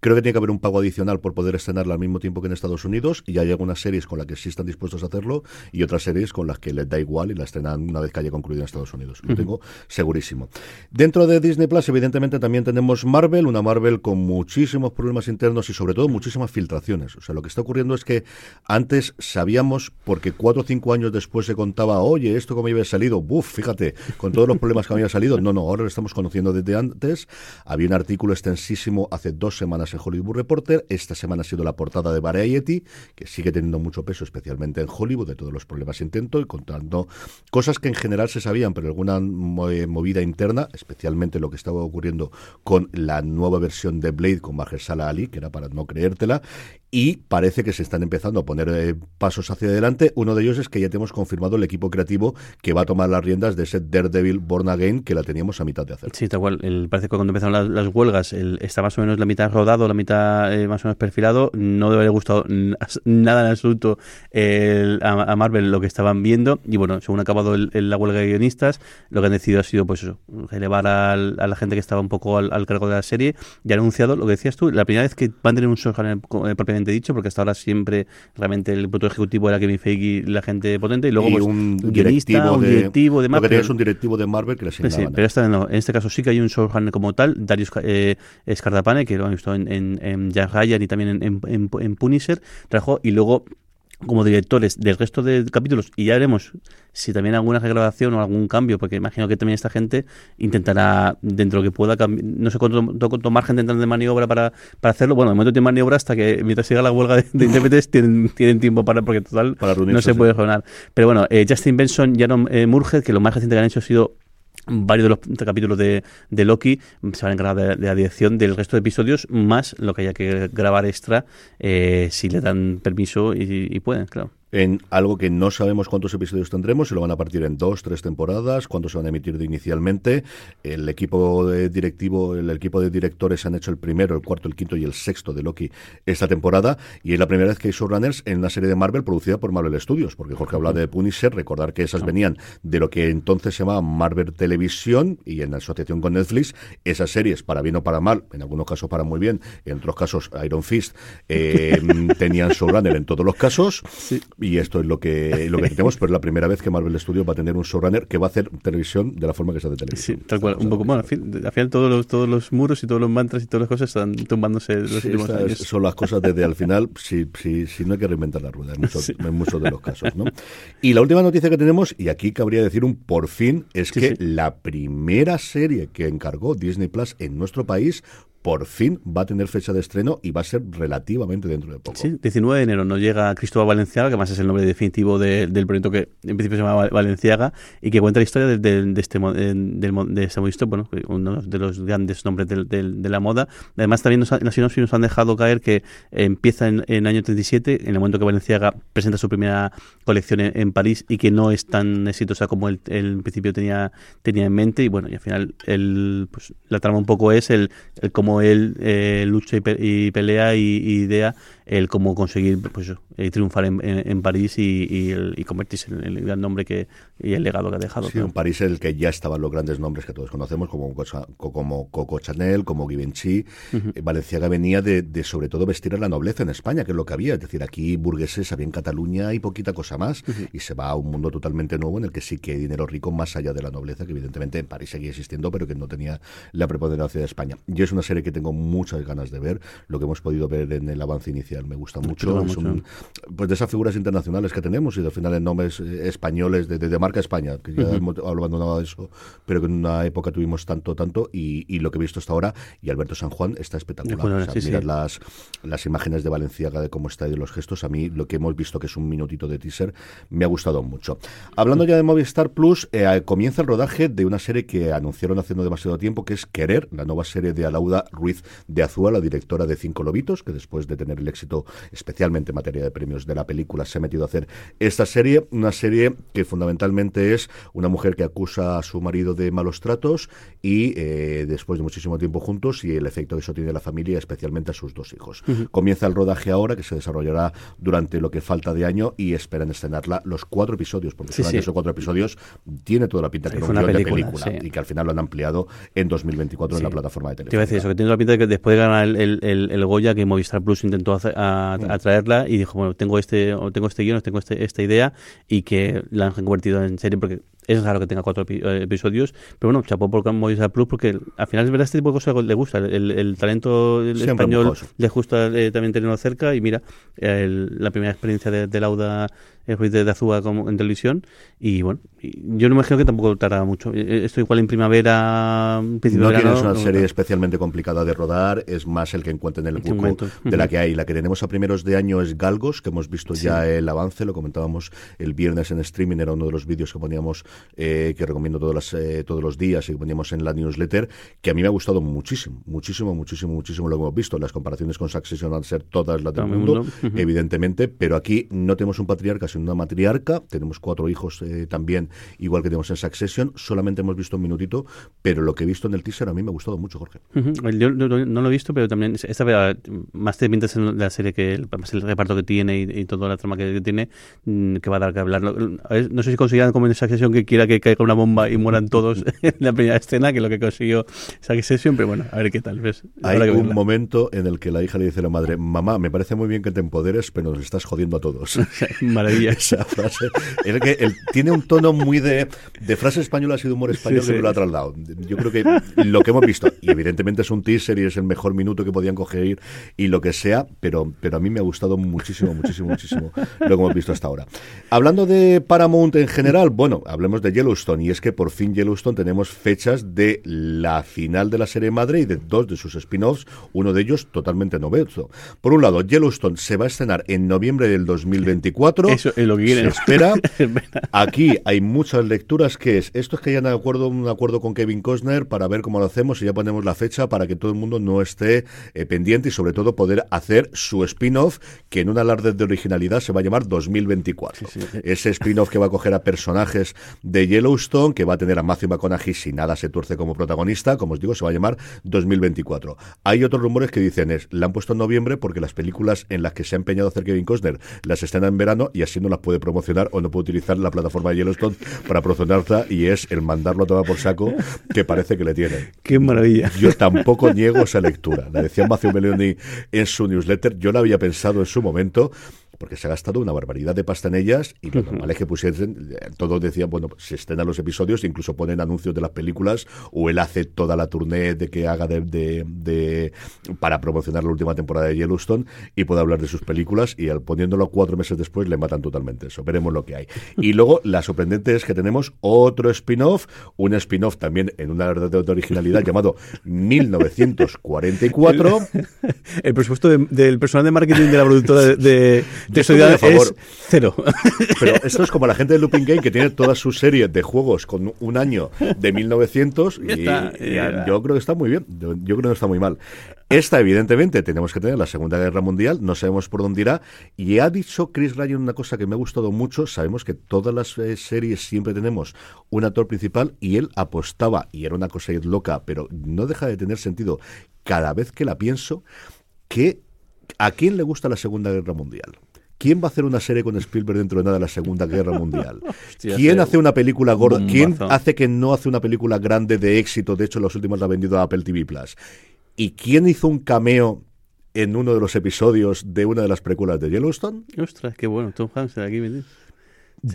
creo que tiene que haber un pago adicional por poder estrenarla al mismo tiempo que en Estados Unidos y hay algunas series con las que sí están dispuestos a hacerlo y otras series con las que les da igual y la estrenan una vez que haya concluido en Estados Unidos. Lo tengo segurísimo. Dentro de Disney Plus, evidentemente, también tenemos Marvel, una Marvel con muchísimos problemas internos y sobre todo muchísimas filtraciones. O sea, lo que está ocurriendo es que antes sabíamos, porque cuatro o cinco años después se contaba, oye, esto como había salido, buf, fíjate, con todos los problemas que había salido. No, no, ahora lo estamos conociendo desde antes. Había un artículo extensísimo hace dos semanas en Hollywood Reporter. Esta semana ha sido la portada de Variety, que sigue teniendo mucho peso, especialmente en Hollywood, de todos los problemas intento y contando cosas que en general se sabían, pero alguna movida interna, especialmente lo que estaba ocurriendo con la nueva versión de Blade con Mahershala Ali, que era para no creértela, y parece que se están empezando a poner eh, pasos hacia adelante. Uno de ellos es que ya tenemos confirmado el equipo creativo que va a tomar las riendas de ese Daredevil Born Again que la teníamos a mitad de hacer. Sí, tal cual. El, parece que cuando empezaron las, huelgas el, está más o menos la mitad rodado, la mitad eh, más o menos perfilado. No debe haber gustado nada en absoluto a, Marvel lo que estaban viendo. Y bueno, según ha acabado la huelga de guionistas, lo que han decidido ha sido pues eso, elevar a la gente que estaba un poco al, cargo de la serie y han anunciado lo que decías tú, la primera vez que van a tener un showrunner eh, propiamente dicho, porque hasta ahora siempre realmente el productor ejecutivo era Kevin Feige la gente potente, y luego pues, un, directivo, de, directivo de Marvel. Lo que un directivo de Marvel que le sí, pero esta, no, en este caso sí que hay un showrunner como tal, Darius eh, Scardapane, que lo han visto en, en, en Jack Ryan y también en, en, en Punisher, trabajó y luego como directores del resto de capítulos y ya veremos si también alguna regrabación o algún cambio, porque imagino que también esta gente intentará, dentro de lo que pueda, no sé cuánto, margen tendrán de maniobra para, para hacerlo. Bueno, de momento tienen maniobra hasta que mientras siga la huelga de, intérpretes tienen, tienen tiempo para, porque total no se puede jornar. Pero bueno, eh, Justin Benson, Jaron eh, Murger, que lo más reciente que han hecho ha sido varios de los capítulos de, de Loki se van a encargar de, la dirección del resto de episodios, más lo que haya que grabar extra eh, si le dan permiso y, y pueden, claro en algo que no sabemos cuántos episodios tendremos, si lo van a partir en dos, tres temporadas, cuántos se van a emitir de inicialmente. El equipo de directivo, el equipo de directores han hecho el primero, el cuarto, el quinto y el sexto de Loki esta temporada y es la primera vez que hay showrunners en una serie de Marvel producida por Marvel Studios, porque Jorge habla de Punisher, recordar que esas venían de lo que entonces se llamaba Marvel Televisión y en asociación con Netflix, esas series, para bien o para mal, en algunos casos para muy bien, en otros casos Iron Fist, eh, tenían showrunner en todos los casos. Sí y esto es lo que, lo que tenemos, pero es la primera vez que Marvel Studios va a tener un showrunner que va a hacer televisión de la forma que se hace televisión. Sí, tal cual, un poco, bueno, al final todos los, todos los muros y todos los mantras y todas las cosas están tumbándose los últimos años. Son las cosas desde al final, si, si, si no hay que reinventar la rueda en muchos, en muchos de los casos. ¿no? Y la última noticia que tenemos, y aquí cabría decir un por fin, es que la primera serie que encargó Disney Plus en nuestro país por fin va a tener fecha de estreno y va a ser relativamente dentro de poco. Sí, 19 de enero nos llega Cristóbal Valenciaga, que además es el nombre definitivo del proyecto que en principio se llama Valenciaga y que cuenta la historia de, este del, de este modisto, bueno, uno de los grandes nombres de, la moda. Además también nos, en nos han dejado caer que empieza en, el año 37, en el momento que Valenciaga presenta su primera colección en, París y que no es tan exitosa como él, en principio tenía, tenía en mente y bueno, y al final el, pues, la trama un poco es el, el cómo él eh, lucha y, pelea y, idea el cómo conseguir pues, eh, triunfar en, París y, convertirse en el gran nombre que y el legado que ha dejado. Sí, en París el que ya estaban los grandes nombres que todos conocemos, como, como Coco Chanel, como Givenchy. Eh, Valenciaga venía de, sobre todo vestir a la nobleza en España, que es lo que había. Es decir, aquí burgueses había en Cataluña y poquita cosa más. Y se va a un mundo totalmente nuevo en el que sí que hay dinero rico más allá de la nobleza, que evidentemente en París seguía existiendo, pero que no tenía la preponderancia de España. Y es una serie que tengo muchas ganas de ver. Lo que hemos podido ver en el avance inicial me gusta mucho. pues de esas figuras internacionales que tenemos y al final en nombres eh, españoles de, marca España, que ya hemos abandonado de eso, pero que en una época tuvimos tanto, tanto y, lo que he visto hasta ahora y Alberto San Juan está espectacular. Las, las imágenes de Valenciaga, de cómo está y de los gestos, a mí lo que hemos visto que es un minutito de teaser me ha gustado mucho. Hablando ya de Movistar Plus, eh, comienza el rodaje de una serie que anunciaron hace no demasiado tiempo, que es Querer, la nueva serie de Alauda Ruiz de Azúa, la directora de Cinco Lobitos, que después de tener el éxito, especialmente en materia de premios de la película, se ha metido a hacer esta serie, una serie que fundamentalmente es una mujer que acusa a su marido de malos tratos y eh, después de muchísimo tiempo juntos y el efecto que eso tiene en la familia, especialmente a sus dos hijos. Comienza el rodaje ahora, que se desarrollará durante lo que falta de año y esperan estrenarla los cuatro episodios, porque sí, esos cuatro episodios tiene toda la pinta que no es una película, y que al final lo han ampliado en 2024 en la plataforma de televisión. Te iba a decir eso, que tiene la pinta de que después de ganar el, el, Goya, que Movistar Plus intentó a, mm. traerla y dijo, bueno, tengo este, tengo este guion, tengo este, esta idea y que la han convertido en serie porque es raro que tenga cuatro eh, episodios, pero bueno, chapó por Movistar Plus porque al final es verdad este tipo de cosas le gusta, el, talento español le gusta eh, también tenerlo cerca y mira, la primera experiencia de, de Lauda Ruiz de, Azúa como en televisión y bueno, yo no me imagino que tampoco tardará mucho. Eh, eh, esto igual en primavera, no tienes una serie especialmente complicada de rodar, es más el que encuentren en el buco de la que hay. La que tenemos a primeros de año es Galgos, que hemos visto ya el avance, lo comentábamos el viernes en streaming, era uno de los vídeos que poníamos eh, que recomiendo todas las, eh, todos los días y que poníamos en la newsletter, que a mí me ha gustado muchísimo, muchísimo, muchísimo, muchísimo lo que hemos visto. Las comparaciones con Succession van a ser todas las del mundo, evidentemente, pero aquí no tenemos un patriarca, sino una matriarca. Tenemos cuatro hijos eh, también, igual que tenemos en Succession. Solamente hemos visto un minutito, pero lo que he visto en el teaser a mí me ha gustado mucho, Jorge. Yo no, lo he visto, pero también esta más te mientras en la serie que el, el reparto que tiene y, toda la trama que, tiene, mm, que va a dar que hablar. No, sé si conseguirán como en sesión que quiera que caiga una bomba y mueran todos en la primera escena, que lo que consiguió esa sesión, pero bueno, a ver qué tal. ¿ves? Hay un momento en el que la hija le dice a la madre, mamá, me parece muy bien que te empoderes, pero nos estás jodiendo a todos. Maravilla. esa frase. Es que él tiene un tono muy de, de frase española y de humor español que me lo ha trasladado. Yo creo que lo que hemos visto, y evidentemente es un teaser y es el mejor minuto que podían coger y lo que sea, pero, pero a mí me ha gustado muchísimo, muchísimo, muchísimo lo que hemos visto hasta ahora. Hablando de Paramount en general, bueno, hablemos de Yellowstone, y es que por fin Yellowstone tenemos fechas de la final de la serie madre y de dos de sus spin-offs, uno de ellos totalmente novedoso. Por un lado, Yellowstone se va a estrenar en noviembre del 2024. Eso es lo que quieren. Se espera. Aquí hay muchas lecturas que es, esto es que ya de acuerdo, un acuerdo con Kevin Costner para ver cómo lo hacemos y ya ponemos la fecha para que todo el mundo no esté eh, pendiente y sobre todo poder hacer su spin-off que en un alarde de originalidad se va a llamar 2024. Ese spin-off que va a coger a personajes de Yellowstone, que va a tener a Matthew McConaughey si nada se tuerce como protagonista, como os digo, se va a llamar 2024. Hay otros rumores que dicen es, la han puesto en noviembre porque las películas en las que se ha empeñado a hacer Kevin Costner las están en verano y así no las puede promocionar o no puede utilizar la plataforma de Yellowstone para promocionarla y es el mandarlo a tomar por saco que parece que le tiene. Qué maravilla. Yo tampoco niego esa lectura. La decía Matthew Meloni en su newsletter, yo la había pensado en su momento, porque se ha gastado una barbaridad de pasta en ellas y lo normal es que pusiesen, todos decían, bueno, se estrenan los episodios, incluso ponen anuncios de las películas o él hace toda la tournée de que haga de, de, para promocionar la última temporada de Yellowstone y puede hablar de sus películas y al poniéndolo cuatro meses después le matan totalmente eso. Veremos lo que hay. Y luego la sorprendente es que tenemos otro spin-off, un spin-off también en una verdadera originalidad llamado 1944. El presupuesto del personal de marketing de la productora de de favor. cero. Pero esto es como la gente de Looping Game que tiene toda su serie de juegos con un año de 1900 y, yo creo que está muy bien. Yo, creo que no está muy mal. Esta, evidentemente, tenemos que tener la Segunda Guerra Mundial, no sabemos por dónde irá. Y ha dicho Chris Ryan una cosa que me ha gustado mucho. Sabemos que todas las eh, series siempre tenemos un actor principal y él apostaba, y era una cosa loca, pero no deja de tener sentido cada vez que la pienso, que ¿a quién le gusta la Segunda Guerra Mundial? ¿Quién va a hacer una serie con Spielberg dentro de nada de la Segunda Guerra Mundial? ¿Quién hace una película gorda? ¿Quién hace que no hace una película grande de éxito? De hecho, los últimos la ha vendido a Apple TV Plus. ¿Y quién hizo un cameo en uno de los episodios de una de las precuelas de Yellowstone? Ostras, qué bueno, Tom Hanks aquí.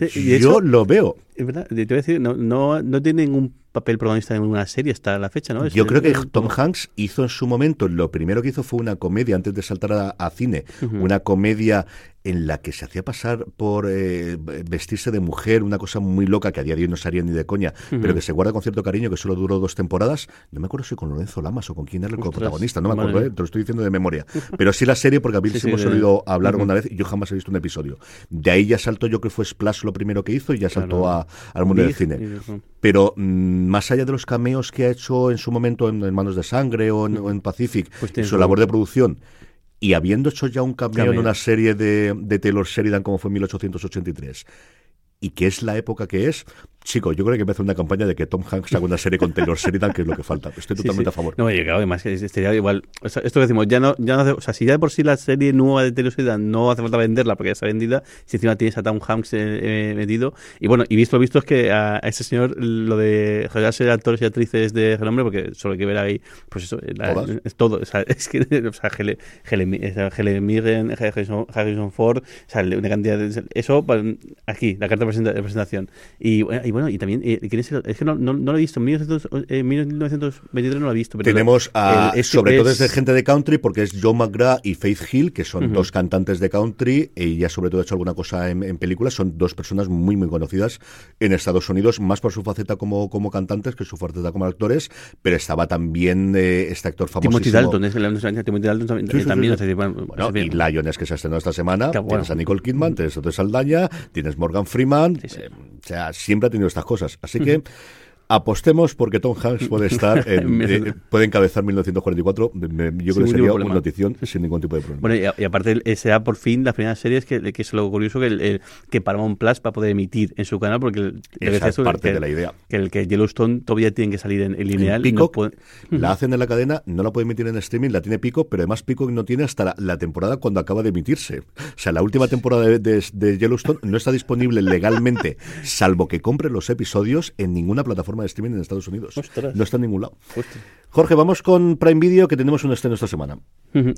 Sí, Yo lo veo. Es verdad, te voy a decir, no, no, no tiene ningún papel protagonista en una serie hasta la fecha, ¿no? Yo creo que Tom Hanks hizo en su momento, lo primero que hizo fue una comedia antes de saltar a, cine, una comedia en la que se hacía pasar por eh, vestirse de mujer, una cosa muy loca que a día de hoy no se haría ni de coña, pero que se guarda con cierto cariño, que solo duró dos temporadas. No me acuerdo si con Lorenzo Lamas o con quién era el protagonista, no me acuerdo, eh, te lo estoy diciendo de memoria. Pero sí la serie, porque a mí sí, hemos oído hablar una vez y yo jamás he visto un episodio. De ahí ya saltó, yo creo que fue Splash lo primero que hizo y ya saltó al mundo del cine. Pero mm, más allá de los cameos que ha hecho en su momento en, Manos de Sangre o en, Pacific, pues su labor de producción, y habiendo hecho ya un cameo, en una serie de, de Taylor Sheridan como fue en 1883, y que es la época que es, Chico, yo creo que hace una campaña de que Tom Hanks haga una serie con Taylor Sheridan, que es lo que falta. Estoy totalmente a favor. No, yo creo además sería igual. esto que decimos, ya no, ya no hace, o sea, si ya de por sí la serie nueva de Taylor Sheridan no hace falta venderla porque ya está vendida, si encima tienes a Tom Hanks eh, eh, metido. Y bueno, y visto lo visto es que a, ese señor lo de ser actores y actrices de nombre, porque solo hay que ver ahí, pues eso, es todo. O sea, es que, o sea, Helen Mirren, Harrison Ford, o sea, una cantidad de. Eso, aquí, la carta de presentación. Y, y bueno, y también, eh, es que no, no, lo he visto, en 1923 no lo he visto. Pero Tenemos a, sobre todo desde gente de country, porque es John McGrath y Faith Hill, que son dos cantantes de country, y ya sobre todo ha hecho alguna cosa en, películas, son dos personas muy, muy conocidas en Estados Unidos, más por su faceta como, como cantantes que su faceta como actores, pero estaba también eh, este actor famoso Timothy Dalton, es el, Timothy Dalton también. bueno, y Lions, que se ha estrenado esta semana, tienes a Nicole Kidman, tienes a Saldaña, tienes Morgan Freeman, eh, o sea, siempre ha tenido estas cosas. Así que apostemos porque Tom Hanks puede estar en, eh, puede encabezar 1944 yo creo que sería una notición sin ningún tipo de problema. Bueno y, aparte será por fin las primeras series que, que es lo curioso que, el, que Paramount Plus va a poder emitir en su canal porque esa es parte de la idea. que el que Yellowstone todavía tiene que salir en, lineal Pico la hacen en la cadena no la puede emitir en streaming la tiene Pico pero además Pico no tiene hasta la, temporada cuando acaba de emitirse. O sea la última temporada de, Yellowstone no está disponible legalmente salvo que compre los episodios en ninguna plataforma de streaming en Estados Unidos. No está en ningún lado Jorge vamos con Prime Video que tenemos un estreno esta semana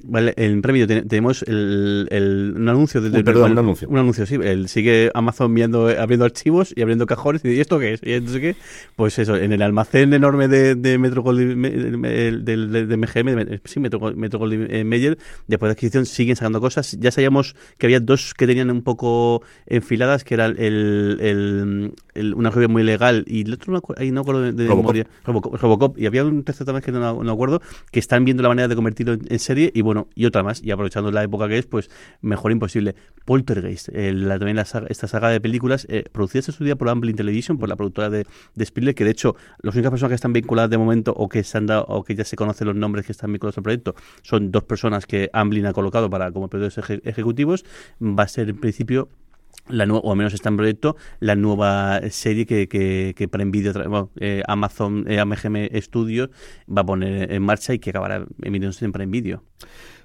Vale, en Prime Video tenemos el, el, un anuncio. De, perdón, un anuncio. Un anuncio, sí. El, sigue Amazon viendo, abriendo archivos y abriendo cajones y ¿y esto qué es? Y entonces, ¿qué? Pues eso, en el almacén enorme de, de Metro de, de, MGM, sí, Metro, Metro Goldwyn Mayer, después de adquisición siguen sacando cosas. Ya sabíamos que había dos que tenían un poco enfiladas, que era el, el, una rubia muy legal y el otro, no, ahí no acuerdo de, Robocop. memoria, Robocop. Y había un tercero también no, acuerdo, que están viendo la manera de convertirlo en serie y bueno, y otra más, y aprovechando la época que es, pues mejor imposible. Poltergeist, la, también la esta saga de películas, eh, producidas su día por Amblin Television, por la productora de, de que de hecho, las únicas personas que están vinculadas de momento o que se han dado, o que ya se conocen los nombres que están vinculados al proyecto, son dos personas que Amblin ha colocado para como productores ejecutivos. Va a ser en principio la o al menos está en proyecto, la nueva serie que, que, que Prime Video, bueno, eh, Amazon, eh, AMGM Studios va a poner en marcha y que acabará emitiéndose en Prime Video.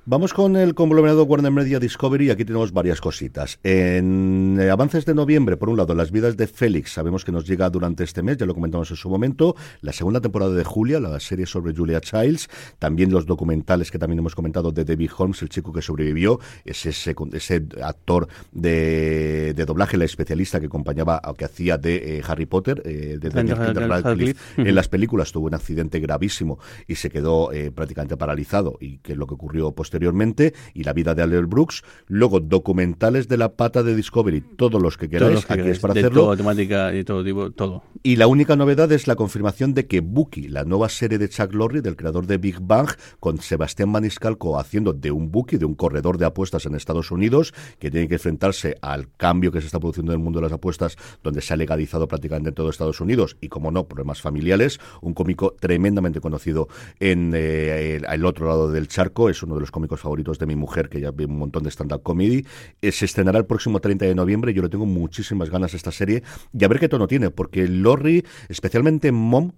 Vamos con el conglomerado Warner Media Discovery. Aquí tenemos varias cositas. En eh, avances de noviembre, por un lado, las vidas de Félix. Sabemos que nos llega durante este mes, ya lo comentamos en su momento. La segunda temporada de Julia, la serie sobre Julia Childs. También los documentales que también hemos comentado de David Holmes, el chico que sobrevivió. Ese, ese, actor de, doblaje, la especialista que acompañaba, que hacía de eh, Harry Potter, eh, de Daniel Radcliffe. En las películas tuvo un accidente gravísimo y se quedó prácticamente paralizado. Y que lo que ocurrió posteriormente posteriormente, y la vida de Albert Brooks. Luego, documentales de la pata de Discovery, todos los que queráis, aquí es para hacerlo. Todo, temática y todo, tipo, todo. Y la única novedad es la confirmación de que Bucky, la nueva serie de Chuck Lorre, del creador de Big Bang, con Sebastián Maniscalco haciendo de un Bucky, de un corredor de apuestas en Estados Unidos, que tiene que enfrentarse al cambio que se está produciendo en el mundo de las apuestas, donde se ha legalizado prácticamente en todo Estados Unidos, y como no, problemas familiares, un cómico tremendamente conocido en eh, el otro lado del charco, es uno de los cómicos favoritos de mi mujer, que ya ve un montón de stand-up comedy. Eh, se estrenará el próximo 30 de noviembre. Yo le tengo muchísimas ganas a esta serie y a ver qué tono tiene, porque Lorry, especialmente Mom,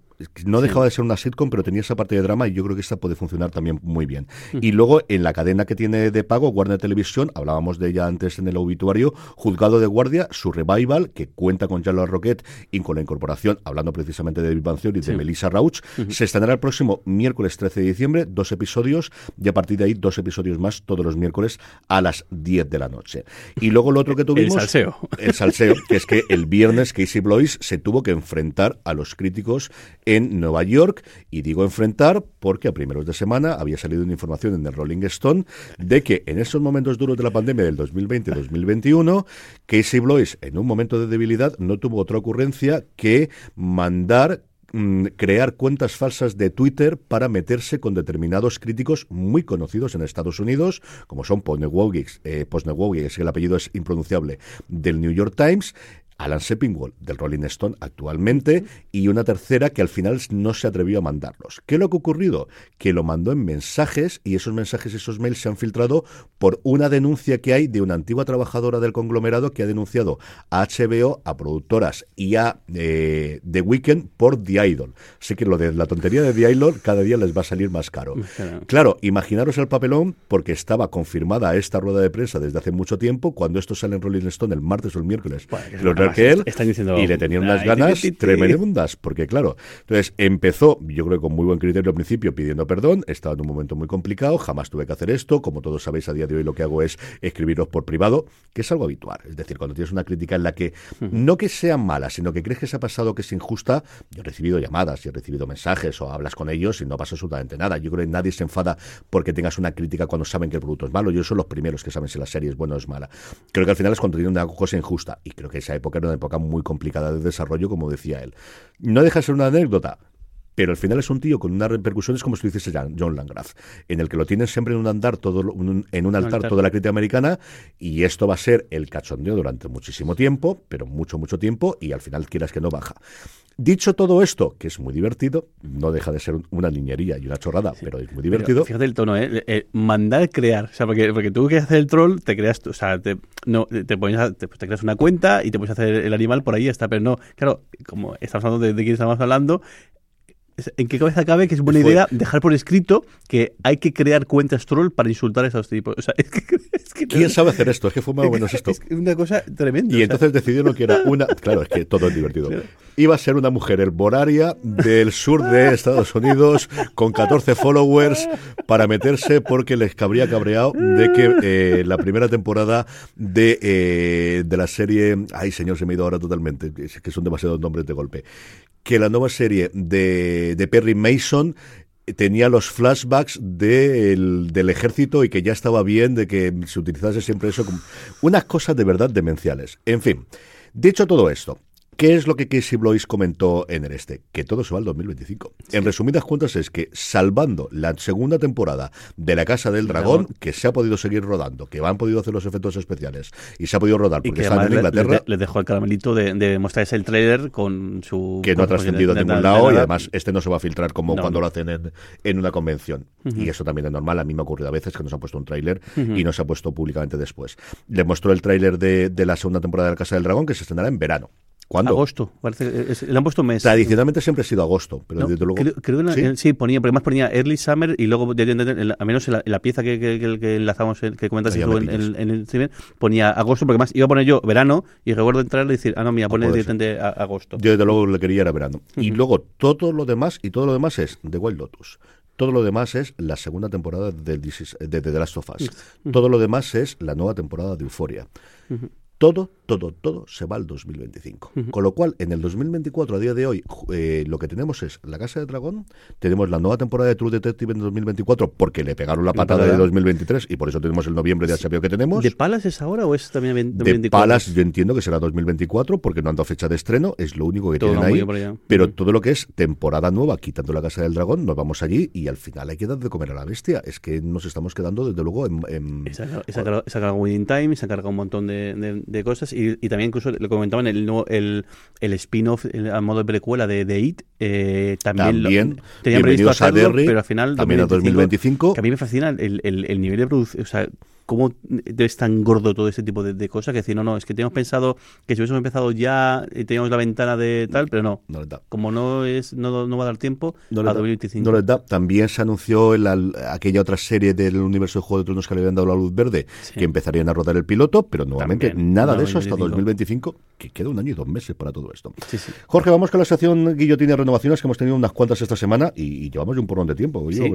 no dejaba de ser una sitcom, pero tenía esa parte de drama y yo creo que esta puede funcionar también muy bien. Y luego en la cadena que tiene de pago, Warner Televisión, hablábamos de ella antes en el obituario, Juzgado de Guardia, su revival, que cuenta con Charles Rocket y con la incorporación, hablando precisamente de Big y de Melissa Rauch, se estrenará el próximo miércoles 13 de diciembre, dos episodios, y a partir de ahí dos episodios más todos los miércoles a las 10 de la noche. Y luego lo otro que tuvimos... El salseo. El salseo, que es que el viernes Casey Blois se tuvo que enfrentar a los críticos en Nueva York, y digo enfrentar porque a primeros de semana había salido una información en el Rolling Stone de que en esos momentos duros de la pandemia del 2020-2021, Casey Blois, en un momento de debilidad, no tuvo otra ocurrencia que mandar mm, crear cuentas falsas de Twitter para meterse con determinados críticos muy conocidos en Estados Unidos, como son Posnewowicz, eh, es el apellido es impronunciable, del New York Times, Alan Sepinwall del Rolling Stone actualmente y una tercera que al final no se atrevió a mandarlos. ¿Qué es lo que ha ocurrido? Que lo mandó en mensajes y esos mensajes, esos mails se han filtrado por una denuncia que hay de una antigua trabajadora del conglomerado que ha denunciado a HBO, a productoras y a eh, The Weeknd por The Idol. Así que lo de la tontería de The Idol cada día les va a salir más caro. Claro, imaginaros el papelón porque estaba confirmada esta rueda de prensa desde hace mucho tiempo. Cuando esto sale en Rolling Stone el martes o el miércoles, que él y le tenían unas ganas tremendas, porque claro, entonces empezó, yo creo con muy buen criterio al principio pidiendo perdón, estaba en un momento muy complicado, jamás tuve que hacer esto, como todos sabéis a día de hoy lo que hago es escribiros por privado, que es algo habitual, es decir, cuando tienes una crítica en la que no que sea mala, sino que crees que se ha pasado que es injusta, yo he recibido llamadas y he recibido mensajes o hablas con ellos y no pasa absolutamente nada, yo creo que nadie se enfada porque tengas una crítica cuando saben que el producto es malo, yo son los primeros que saben si la serie es buena o es mala. Creo que al final es cuando tienen una cosa injusta y creo que esa época era una época muy complicada de desarrollo, como decía él. No deja de ser una anécdota, pero al final es un tío con unas repercusiones como si dices John Landgraf, en el que lo tienen siempre en un andar todo en un altar toda la crítica americana y esto va a ser el cachondeo durante muchísimo tiempo, pero mucho mucho tiempo y al final quieras que no baja. Dicho todo esto, que es muy divertido, no deja de ser una niñería y una chorrada, pero es muy divertido. fíjate el tono, ¿eh? eh mandar crear. O sea, porque, porque tú que hacer el troll, te creas, o sea, te, no, te, pones te, creas una cuenta y te puedes hacer el animal por ahí, está. Pero no, claro, como estamos hablando de, de quién estamos hablando, ¿En qué cabeza cabe que es buena idea dejar por escrito que hay que crear cuentas troll para insultar a esos tipos? O sea, es que, ¿Quién sabe hacer esto? Es que fue más o menos esto. Es una cosa tremenda. Y entonces decidieron que era una... Claro, es que todo es divertido. Iba a ser una mujer herboraria del sur de Estados Unidos con 14 followers para meterse porque les cabría cabreado de que eh, la primera temporada de, eh, de la serie... Ay, señor, se me ha ido ahora totalmente. Es que son demasiados nombres de golpe que la nueva serie de, de Perry Mason tenía los flashbacks del ejército y que ya estaba bien de que se utilizase siempre eso como unas cosas de verdad demenciales. En fin, dicho todo esto, ¿Qué es lo que Casey Blois comentó en el este? Que todo se va al 2025. En resumidas cuentas es que salvando la segunda temporada de La Casa del Dragón, que se ha podido seguir rodando, que han podido hacer los efectos especiales y se ha podido rodar porque están en Inglaterra. Le, dejó el caramelito de, de mostrarse el trailer con su... Que no ha trascendido a ningún lado y además este no se va a filtrar como cuando lo hacen en, una convención. Y eso también es normal. A mí me ha ocurrido a veces que nos ha puesto un tráiler y no se ha puesto públicamente después. Le mostró el tráiler de, de la segunda temporada de La Casa del Dragón que se estrenará en verano. ¿Cuándo? Agosto. le han puesto mes. Tradicionalmente siempre ha sido agosto, pero desde luego. Creo, que ¿Sí? ponía, porque más ponía early summer y luego, al menos en la, pieza que, que, que, enlazamos, que comentas en, en, el cine, ponía agosto, porque más iba a poner yo verano y recuerdo entrar y decir, ah, no, mira, pone directamente agosto. Yo desde luego le quería era verano. Y luego todo lo demás, y todo lo demás es The Wild Lotus. Todo lo demás es la segunda temporada de, de, The Last of Us. Todo lo demás es la nueva temporada de Euforia todo, todo, todo se va al 2025. Con lo cual, en el 2024, a día de hoy, eh, lo que tenemos es La Casa de Dragón, tenemos la nueva temporada de True Detective en 2024 porque le pegaron la patada de 2023 y por eso tenemos el noviembre de HBO que tenemos. ¿De Palas es ahora o es también 2024? De Palas yo entiendo que será 2024 porque no han dado fecha de estreno, es lo único que tienen ahí. Pero todo lo que es temporada nueva, quitando La Casa del Dragón, nos vamos allí y al final hay que dar de comer a la bestia. Es que nos estamos quedando, desde luego, en... en... Se ha cargado Winning Time, se ha cargado un montón de de cosas. Y, también incluso lo comentaban el, el, el spin-off a modo de precuela de, de It eh, también, también tenían previsto hacerlo, pero al final también 2025, 2025 que a mí me fascina el, el, el nivel de producción o sea cómo es tan gordo todo ese tipo de, cosas que decir, no, no, es que teníamos pensado que si hubiésemos empezado ya y teníamos la ventana de tal, pero no. No les da. Como no es no, no va a dar tiempo no a 2025. No les da. También se anunció aquella otra serie del universo de Juego de Tronos que le habían dado la luz verde, que empezarían a rodar el piloto, pero nuevamente nada de eso hasta 2025, que queda un año y dos meses para todo esto. Jorge, vamos con la sección Guillotina de Renovaciones, que hemos tenido unas cuantas esta semana y, llevamos ya un porrón de tiempo. Yo,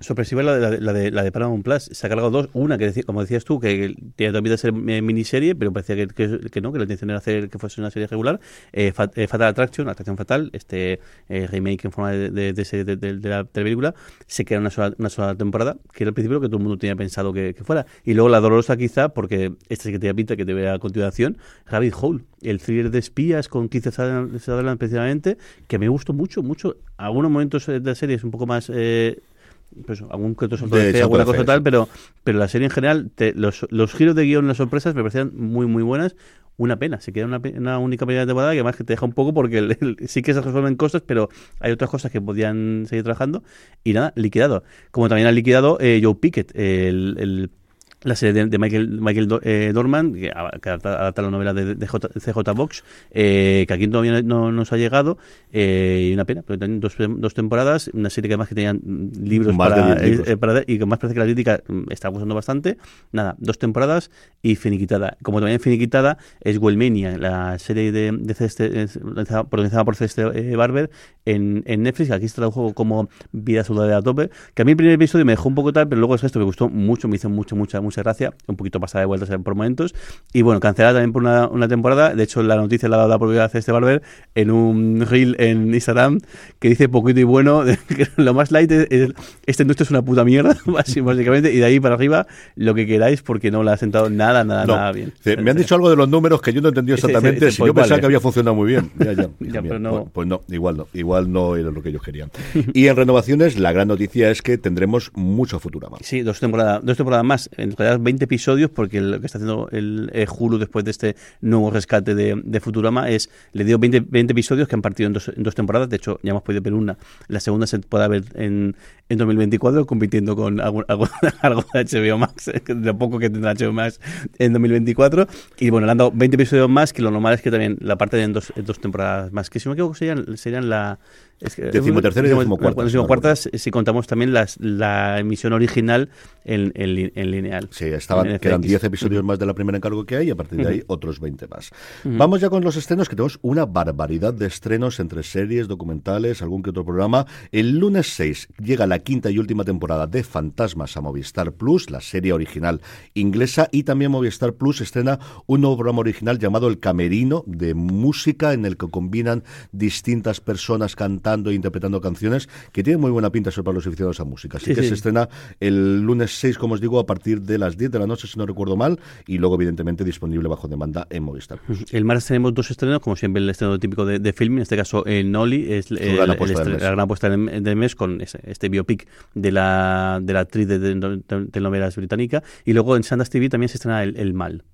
sorpresiva la de, la, de, la de Paramount Plus. Se ha cargado dos. Una que, como decías tú, que tenía también de ser eh, miniserie, pero parecía que, que, no, que la intención era hacer que fuese una serie regular. Eh, eh, Fatal Attraction, Atracción Fatal, este remake en forma de, de, de, de la película, se queda una sola, una sola temporada, que era el principio lo que todo el mundo tenía pensado que, fuera. Y luego la dolorosa quizá, porque esta sí que te pinta que te vea a continuación, Rabbit Hole, el thriller de espías con 15 Sutherland especialmente, que me gustó mucho, mucho. Algunos momentos de la serie es un poco más... Eh, pues, algún que otro fe, alguna cosa tal, pero, pero la serie en general, los, los giros de guion, las sorpresas me parecían muy, muy buenas. Una pena, se queda una, una única primera temporada que además que te deja un poco porque sí que se resuelven cosas, pero hay otras cosas que podían seguir trabajando. Y nada, liquidado. Como también ha liquidado eh, Joe Pickett, el, el la serie de, Michael, Michael eh, Dorman, que, adapta, la novela de, CJ Box, eh, que aquí todavía no nos ha llegado, eh, y una pena, pero también dos, dos temporadas, una serie que además que tenían libros, para, y que más parece que la crítica mm, está gustando bastante. Nada, dos temporadas y finiquitada. Como también finiquitada es Wellmania, la serie de, de Ceste, protagonizada por Ceste Barber en, en Netflix, que aquí se tradujo como Vida Saludable a tope, que a mí el primer episodio me dejó un poco tal, pero luego es esto, me gustó mucho, me hizo mucha, mucha mucha gracia, un poquito pasada de vueltas por momentos. Y bueno, cancelada también por una, una temporada. De hecho, la noticia la ha dado la propiedad de este Barber en un reel en Instagram que dice poquito y bueno, lo más light es, este nuestro es una puta mierda, básicamente, y de ahí para arriba lo que queráis porque no le ha sentado nada, nada, nada bien. Me han dicho algo de los números que yo no he entendido exactamente. si yo pensaba que había funcionado muy bien. Ya, ya, pero no. Pues, pues, no, igual no, igual no era lo que ellos querían. Y en renovaciones, la gran noticia es que tendremos mucho Futurama. Sí, dos temporadas, dos temporadas más, en realidad 20 episodios, porque lo que está haciendo el, Hulu después de este nuevo rescate de, Futurama es, le dio 20, 20 episodios que han partido en dos, en dos temporadas, de hecho ya hemos podido ver una, la segunda se puede ver en, en 2024 compitiendo con algo, algo, de HBO Max, de poco que tendrá HBO Max en 2024. Y bueno, le han dado 20 episodios más, que lo normal es que también la parte de dos, dos temporadas más, que si me equivoco serían, serían la... Es que, decimotercera y decimocuartas. si contamos también las, la emisión original en, en, lineal. Sí, estaban, quedan 10 episodios más de la primera encargo que hay y a partir de ahí otros 20 más. Vamos ya con los estrenos, que tenemos una barbaridad de estrenos entre series, documentales, algún que otro programa. El lunes 6 llega la quinta y última temporada de Fantasmas a Movistar Plus, la serie original inglesa, y también Movistar Plus estrena un nuevo programa original llamado El Camerino, de música en el que combinan distintas personas cantando e interpretando canciones, que tiene muy buena pinta para los aficionados a música. Así que se estrena el lunes 6, como os digo, a partir de las 10 de la noche, si no recuerdo mal, y luego, evidentemente, disponible bajo demanda en Movistar. El martes tenemos dos estrenos, como siempre, el estreno típico de, de film, en este caso el Noli, es el, la gran apuesta del mes con este bio pic de la, de la actriz de, telenovelas británica. Y luego en Sundance TV también se estrena el Mal.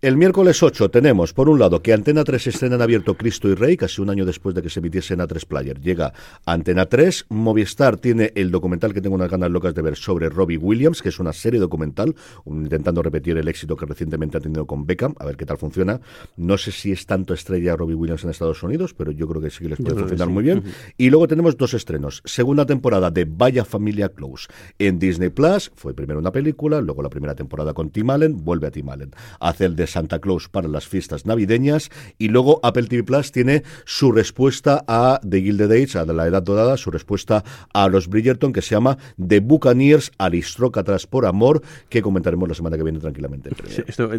El miércoles 8 tenemos, por un lado, que Antena 3 estrena en abierto Cristo y Rey, casi un año después de que se emitiese en A3 Player. Llega Antena 3, Movistar tiene el documental que tengo unas ganas locas de ver sobre Robbie Williams, que es una serie documental, intentando repetir el éxito que recientemente ha tenido con Beckham, a ver qué tal funciona. No sé si es tanto estrella Robbie Williams en Estados Unidos, pero yo creo que sí que les puede funcionar muy bien. Y luego tenemos dos estrenos. Segunda temporada de Vaya Familia Close en Disney Plus, fue primero una película, luego la primera temporada con Tim Allen, vuelve a Tim Allen. Hace el de Santa Claus para las fiestas navideñas y luego Apple TV Plus tiene su respuesta a The Gilded Age, a la Edad Dorada, su respuesta a los Bridgerton que se llama The Buccaneers Aristrócratas por Amor, que comentaremos la semana que viene tranquilamente.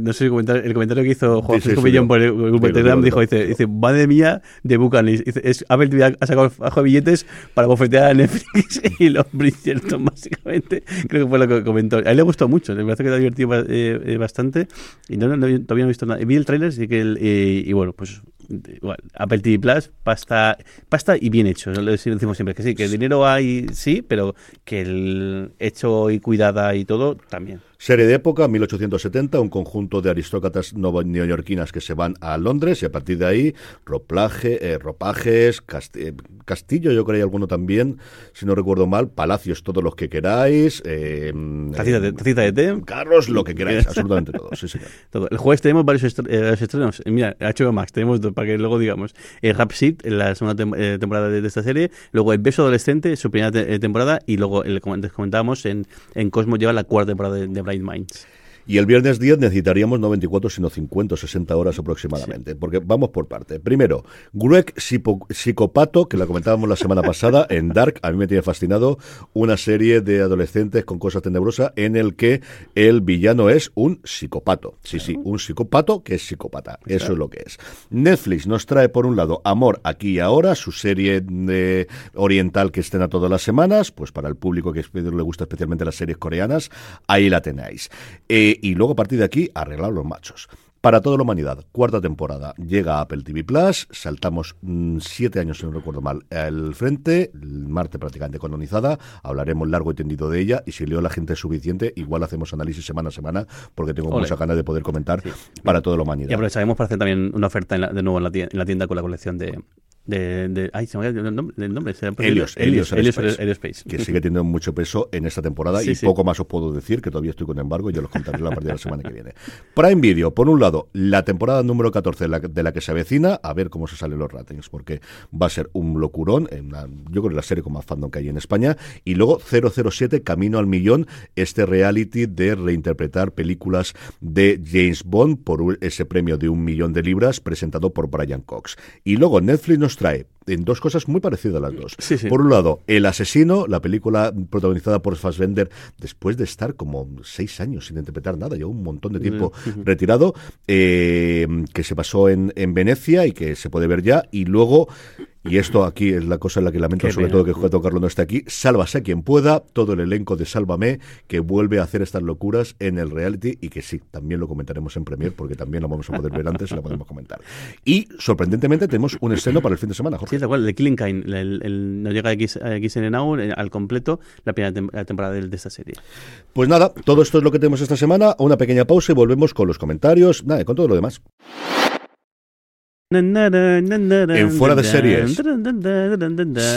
no sé si el comentario que hizo Juan Francisco Millón por el grupo de Telegram dijo, dice, dice, madre mía, The Buccaneers. Dice, Apple TV ha sacado bajo billetes para bofetear a Netflix y los Bridgerton, básicamente. Creo que fue lo que comentó. A él le gustó mucho, me parece que ha divertido eh, eh, bastante y no, no, todavía no he visto nada. Vi el tráiler y, que y, bueno, pues igual, Apple TV Plus, pasta, pasta y bien hecho. Lo decimos siempre que sí, que el dinero hay, sí, pero que el hecho y cuidada y todo también. Serie de época, 1870, un conjunto de aristócratas neoyorquinas que se van a Londres y a partir de ahí, roplaje, eh, ropajes, eh, castillo, yo creo hay alguno también, si no recuerdo mal, palacios, todos los que queráis. Eh, tacita, de, de té. Carros, lo que queráis, absolutamente todo, sí, Todo. El jueves tenemos varios estrenos. Mira, HBO Max, tenemos dos, para que luego digamos. El Rap en la segunda temporada de, esta serie, luego El Beso Adolescente, su primera temporada, y luego, el, comentábamos, en, en Cosmo lleva la cuarta temporada de, de Minds. Y el viernes 10 necesitaríamos no 24, sino 50 o 60 horas aproximadamente. Porque vamos por parte. Primero, Greg Psicopato, que la comentábamos la semana pasada en Dark. A mí me tiene fascinado una serie de adolescentes con cosas tenebrosas en el que el villano es un psicopato. Sí, sí, un psicopato que es psicópata. Eso es lo que es. Netflix nos trae, por un lado, Amor aquí y ahora, su serie de oriental que estrena todas las semanas. Pues para el público que le gusta especialmente las series coreanas, ahí la tenéis. Eh, y luego a partir de aquí arreglar los machos. Para toda la humanidad, cuarta temporada, llega a Apple TV Plus, saltamos mm, siete años, si no recuerdo mal, al frente, Marte prácticamente colonizada, hablaremos largo y tendido de ella, y si leo la gente es suficiente, igual hacemos análisis semana a semana, porque tengo mucha ganas de poder comentar para toda la humanidad. Y aprovecharemos para hacer también una oferta de nuevo en la tienda con la colección de, de, de, ay, se me ha el nombre. El nombre Helios, Helios, Helios, Space, Que sigue teniendo mucho peso en esta temporada y poco más os puedo decir, que todavía estoy con embargo y yo los contaré a partir de la semana que viene. Prime Video, por un lado, la temporada número 14 de la, que se avecina, a ver cómo se salen los ratings, porque va a ser un locurón, en yo creo que la serie con más fandom que hay en España, y luego 007, Camino al Millón, este reality de reinterpretar películas de James Bond por ese premio de un millón de libras presentado por Brian Cox. Y luego Netflix nos trae en dos cosas muy parecidas a las dos. Por un lado, El asesino, la película protagonizada por Fassbender, después de estar como seis años sin interpretar nada, ya un montón de tiempo retirado, eh, que se pasó en, en Venecia y que se puede ver ya, y luego y esto aquí es la cosa en la que lamento sobre todo que Juan Carlos no esté aquí. Sálvase quien pueda, todo el elenco de Sálvame, que vuelve a hacer estas locuras en el reality y que sí, también lo comentaremos en Premier porque también lo vamos a poder ver antes y lo podemos comentar. Y sorprendentemente tenemos un estreno para el fin de semana, Jorge. Sí, acuerdo, de Killing Kind, el, no llega a X, en Now eh, al completo la primera temporada de, de esta serie. Pues nada, todo esto es lo que tenemos esta semana. Una pequeña pausa y volvemos con los comentarios, nada, con todo lo demás. En fuera de series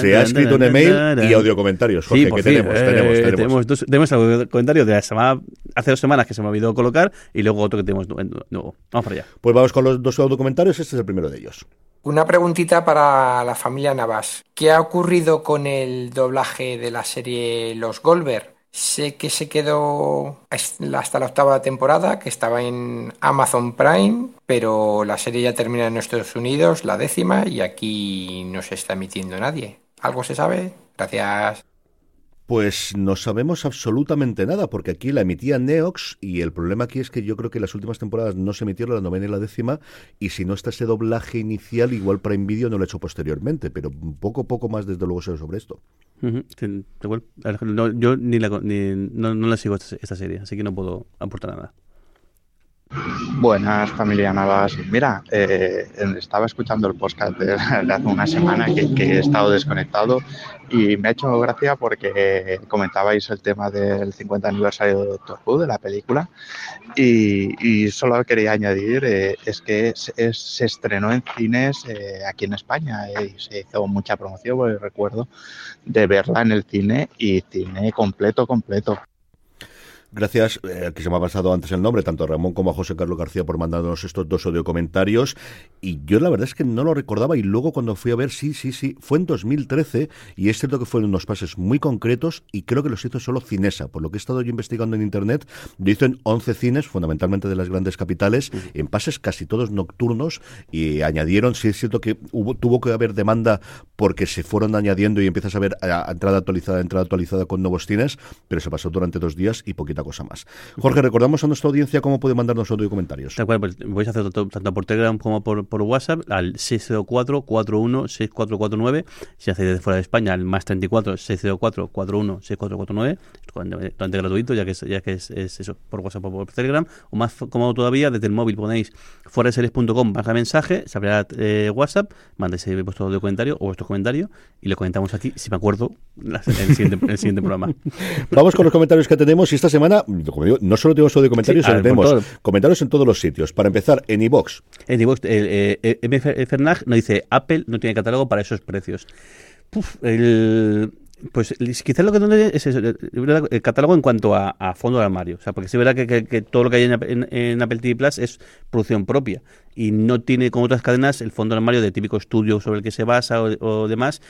se ha escrito un email y audio comentarios. Jorge, que tenemos, tenemos, eh, tenemos. dos, tenemos audio comentarios de la semana, hace dos semanas que se me ha olvidado colocar y luego otro que tenemos nuevo. Vamos para allá. Pues vamos con los dos audio comentarios. Este es el primero de ellos. Una preguntita para la familia Navas. ¿Qué ha ocurrido con el doblaje de la serie Los Goldberg? Sé que se quedó hasta la octava temporada, que estaba en Amazon Prime, pero la serie ya termina en Estados Unidos, la décima, y aquí no se está emitiendo nadie. ¿Algo se sabe? Gracias. Pues no sabemos absolutamente nada, porque aquí la emitía Neox y el problema aquí es que yo creo que las últimas temporadas no se emitieron la novena y la décima, y si no está ese doblaje inicial, igual para Video no lo ha hecho posteriormente, pero poco poco más desde luego sé sobre esto. yo ni, la, no, la sigo esta serie, así que no puedo aportar nada. Buenas, familia Navas. Mira, eh, estaba escuchando el podcast de, hace una semana que, he estado desconectado y me ha hecho gracia porque comentabais el tema del 50 aniversario de Doctor Who, de la película, y, solo quería añadir, eh, es que se estrenó en cines eh, aquí en España y se hizo mucha promoción, porque recuerdo de verla en el cine y cine completo, completo. Gracias, eh, que se me ha pasado antes el nombre, tanto a Ramón como a José Carlos García por mandarnos estos dos audio comentarios. Y yo la verdad es que no lo recordaba y luego cuando fui a ver, sí, sí, sí, fue en 2013 y es cierto que fueron unos pases muy concretos y creo que los hizo solo Cinesa. Por lo que he estado yo investigando en Internet, lo hizo en 11 cines, fundamentalmente de las grandes capitales, en pases casi todos nocturnos y añadieron, sí es cierto que hubo, tuvo que haber demanda porque se fueron añadiendo y empiezas a ver a, entrada actualizada, entrada actualizada con nuevos cines, pero se pasó durante dos días y poquita cosa más. Jorge, recordamos a nuestra audiencia cómo puede mandarnos audio comentarios. De acuerdo, pues voy a hacer tanto, por Telegram como por, por WhatsApp al 604-41-6449. Si hacéis desde fuera de España, al más 34 604-41-6449. Totalmente gratuito, ya que es, ya que es, eso, por WhatsApp o por Telegram. O más cómodo todavía, desde el móvil ponéis foreseries.com baja mensaje, se abrirá eh, WhatsApp, mandéis vuestro audio comentario o vuestro comentario y lo comentamos aquí, si me acuerdo, en el siguiente, el siguiente programa. Vamos con los comentarios que tenemos y esta semana no solo tenemos de comentarios, sino tenemos comentarios en todos los sitios. Para empezar, en iBox. En iBox, eh, eh, M. Fernag nos dice: Apple no tiene catálogo para esos precios. Pues quizás lo que es el catálogo en cuanto a, fondo de armario. O sea, porque sí es verdad que, todo lo que hay en, Apple TV Plus es producción propia y no tiene como otras cadenas el fondo de armario de típico estudio sobre el que se basa o demás.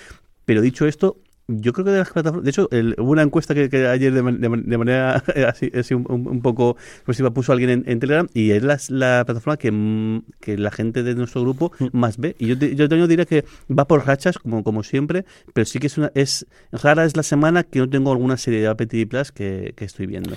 Pero dicho esto, yo creo que de las plataformas. De hecho, hubo una encuesta que, ayer de, manera así, un, poco positiva puso alguien en, Telegram y es la, plataforma que, que, la gente de nuestro grupo mm. más ve. Y yo, yo, yo diría que va por rachas, como, como siempre, pero sí que es una. es Rara es la semana que no tengo alguna serie de Apple TV Plus que, que estoy viendo.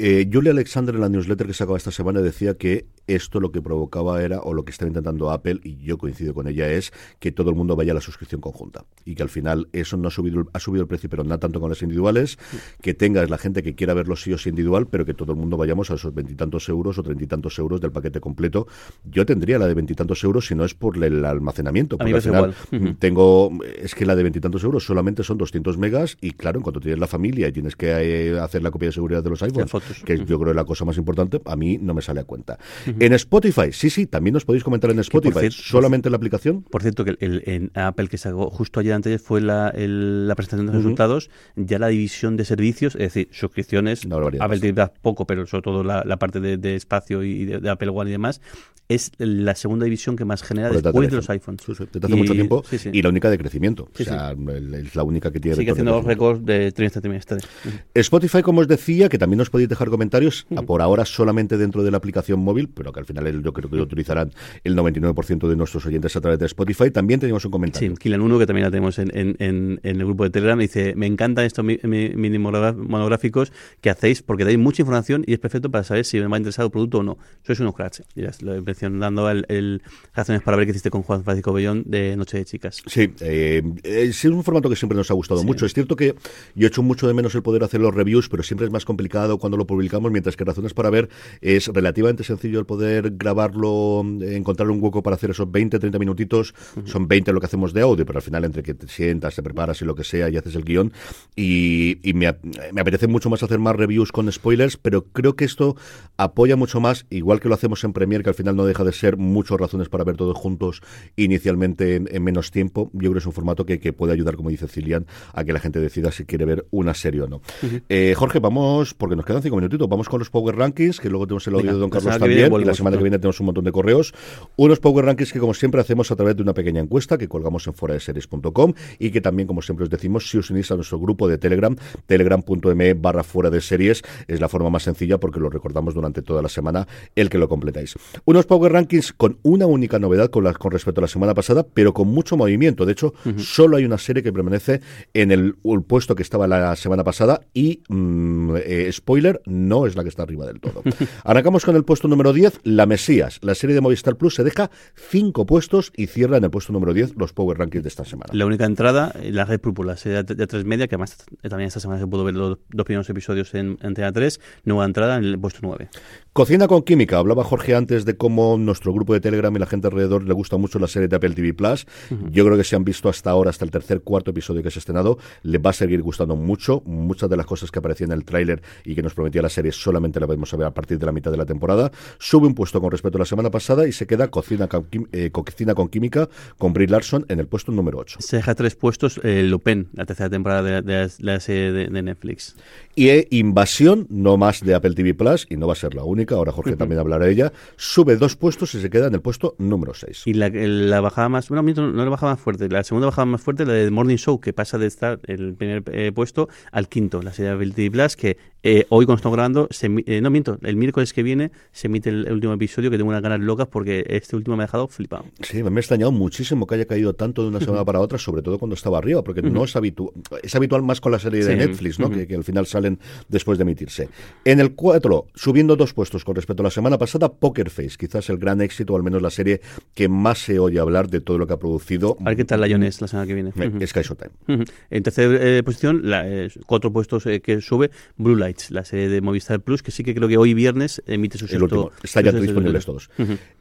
Eh, Julia Alexander en la newsletter que sacaba esta semana decía que esto lo que provocaba era, o lo que estaba intentando Apple, y yo coincido con ella, es que todo el mundo vaya a la suscripción conjunta. Y que al final eso no ha subido, ha subido el precio, pero no tanto con las individuales, que tengas la gente que quiera verlo sí o sí individual, pero que todo el mundo vayamos a esos veintitantos euros o treinta y tantos euros del paquete completo. Yo tendría la de veintitantos euros si no es por el almacenamiento. Porque al final tengo, es que la de veintitantos euros solamente son 200 megas y claro, en cuanto tienes la familia y tienes que eh, hacer la copia de seguridad de los iPhones, que yo creo es la cosa más importante, a mí no me sale a cuenta. En Spotify, sí, sí, también nos podéis comentar en Spotify, solamente en la aplicación. Por cierto, que el, en Apple que sacó justo ayer antes fue la, la presentación de resultados, ya la división de servicios, es decir, suscripciones, Apple TV poco, pero sobre todo la, parte de, espacio y de, Apple One y demás, es la segunda división que más genera después de los iPhones. desde hace mucho tiempo y la única de crecimiento. o sea, es la única que tiene Sigue haciendo los récords de trimestre trimestre. Spotify, como os decía, que también nos podéis dejar comentarios, por ahora solamente dentro de la aplicación móvil, pero que al final yo creo que lo utilizarán el 99% de nuestros oyentes a través de Spotify. También tenemos un comentario. Sí, Kilan 1, que también la tenemos en, en, el grupo de Telegram, dice, me encantan estos mini monográficos que hacéis porque dais mucha información y es perfecto para saber si me va a interesar el producto o no. Sois unos cracks. Ya lo mencionando el, el razones para ver que hiciste con Juan Francisco Bellón de Noche de Chicas. Sí, eh, es un formato que siempre nos ha gustado mucho. Es cierto que yo he hecho mucho de menos el poder hacer los reviews, pero siempre es más complicado cuando lo publicamos, mientras que Razones para Ver es relativamente sencillo el poder grabarlo, encontrar un hueco para hacer esos 20, 30 minutitos. Son 20 lo que hacemos de audio, pero al final entre que te sientas, te preparas y lo que sea y haces el guion. Y, me, me apetece mucho más hacer más reviews con spoilers, pero creo que esto apoya mucho más, igual que lo hacemos en Premiere, que al final no deja de ser muchas razones para ver todos juntos inicialmente en, menos tiempo. Yo creo que es un formato que, puede ayudar, como dice Cilian, a que la gente decida si quiere ver una serie o no. Eh, Jorge, vamos, porque nos quedan cinco minutitos, vamos con los Power Rankings, que luego tenemos el audio de Don Carlos también, y la semana que viene tenemos un montón de correos. Unos Power Rankings que, como siempre, hacemos a través de una pequeña encuesta que colgamos en foradeseries.com y que también, como siempre os decimos, si os unís a nuestro grupo de Telegram, telegram.me barra fuera de series, es la forma más sencilla porque lo recordamos durante toda la semana el que lo completáis. Unos Power Rankings con una única novedad con, con respecto a la semana pasada, pero con mucho movimiento. De hecho, solo hay una serie que permanece en el, puesto que estaba la semana pasada y, mm, eh, spoiler, no es la que está arriba del todo. Arrancamos con el puesto número 10, La Mesías. La serie de Movistar Plus se deja cinco puestos y cierra en el puesto número 10 los Power Rankings de esta semana. La única entrada, la Red Púrpura, la serie de, tres media, que además también esta semana se pudo ver los dos primeros episodios en Antena 3, nueva entrada en el puesto 9. Cocina con química. Hablaba Jorge antes de cómo nuestro grupo de Telegram y la gente alrededor le gusta mucho la serie de Apple TV Plus. Yo creo que se han visto hasta ahora, hasta el tercer, cuarto episodio que se ha estrenado, le va a seguir gustando mucho. Muchas de las cosas que aparecían en el tráiler y que nos prometía la serie solamente la vamos a ver a partir de la mitad de la temporada. Sube un puesto con respecto a la semana pasada y se queda Cocina con, eh, Cocina con química con Brie Larson en el puesto número 8. Se deja tres puestos eh, Lupin, la tercera temporada de, la serie de, Netflix. Y eh, Invasión, no más de Apple TV Plus, y no va a ser la única, ahora Jorge también hablará de ella, sube dos puestos y se queda en el puesto número 6. Y la, la bajada más, bueno, no la bajada más fuerte, la segunda bajada más fuerte, la de Morning Show, que pasa de estar el primer eh, puesto al quinto, la serie de Apple TV Plus, que eh, hoy cuando estamos grabando, se, eh, no miento, el miércoles que viene se emite el, último episodio que tengo unas ganas locas porque este último me ha dejado flipado. Sí, me ha extrañado muchísimo que haya caído tanto de una semana para otra, sobre todo cuando estaba arriba, porque no es habitual, es habitual más con la serie de Netflix, ¿no? que, al final salen después de emitirse. En el 4, subiendo dos puestos con respecto a la semana pasada, Poker Face, quizás el gran éxito, o al menos la serie que más se oye hablar de todo lo que ha producido. A ver qué tal Lioness la semana que viene. Sky Showtime. En tercera eh, posición, la, cuatro puestos que sube, Blue La serie de Movistar Plus, que sí que creo que hoy viernes emite su el último. Está ya disponibles todos.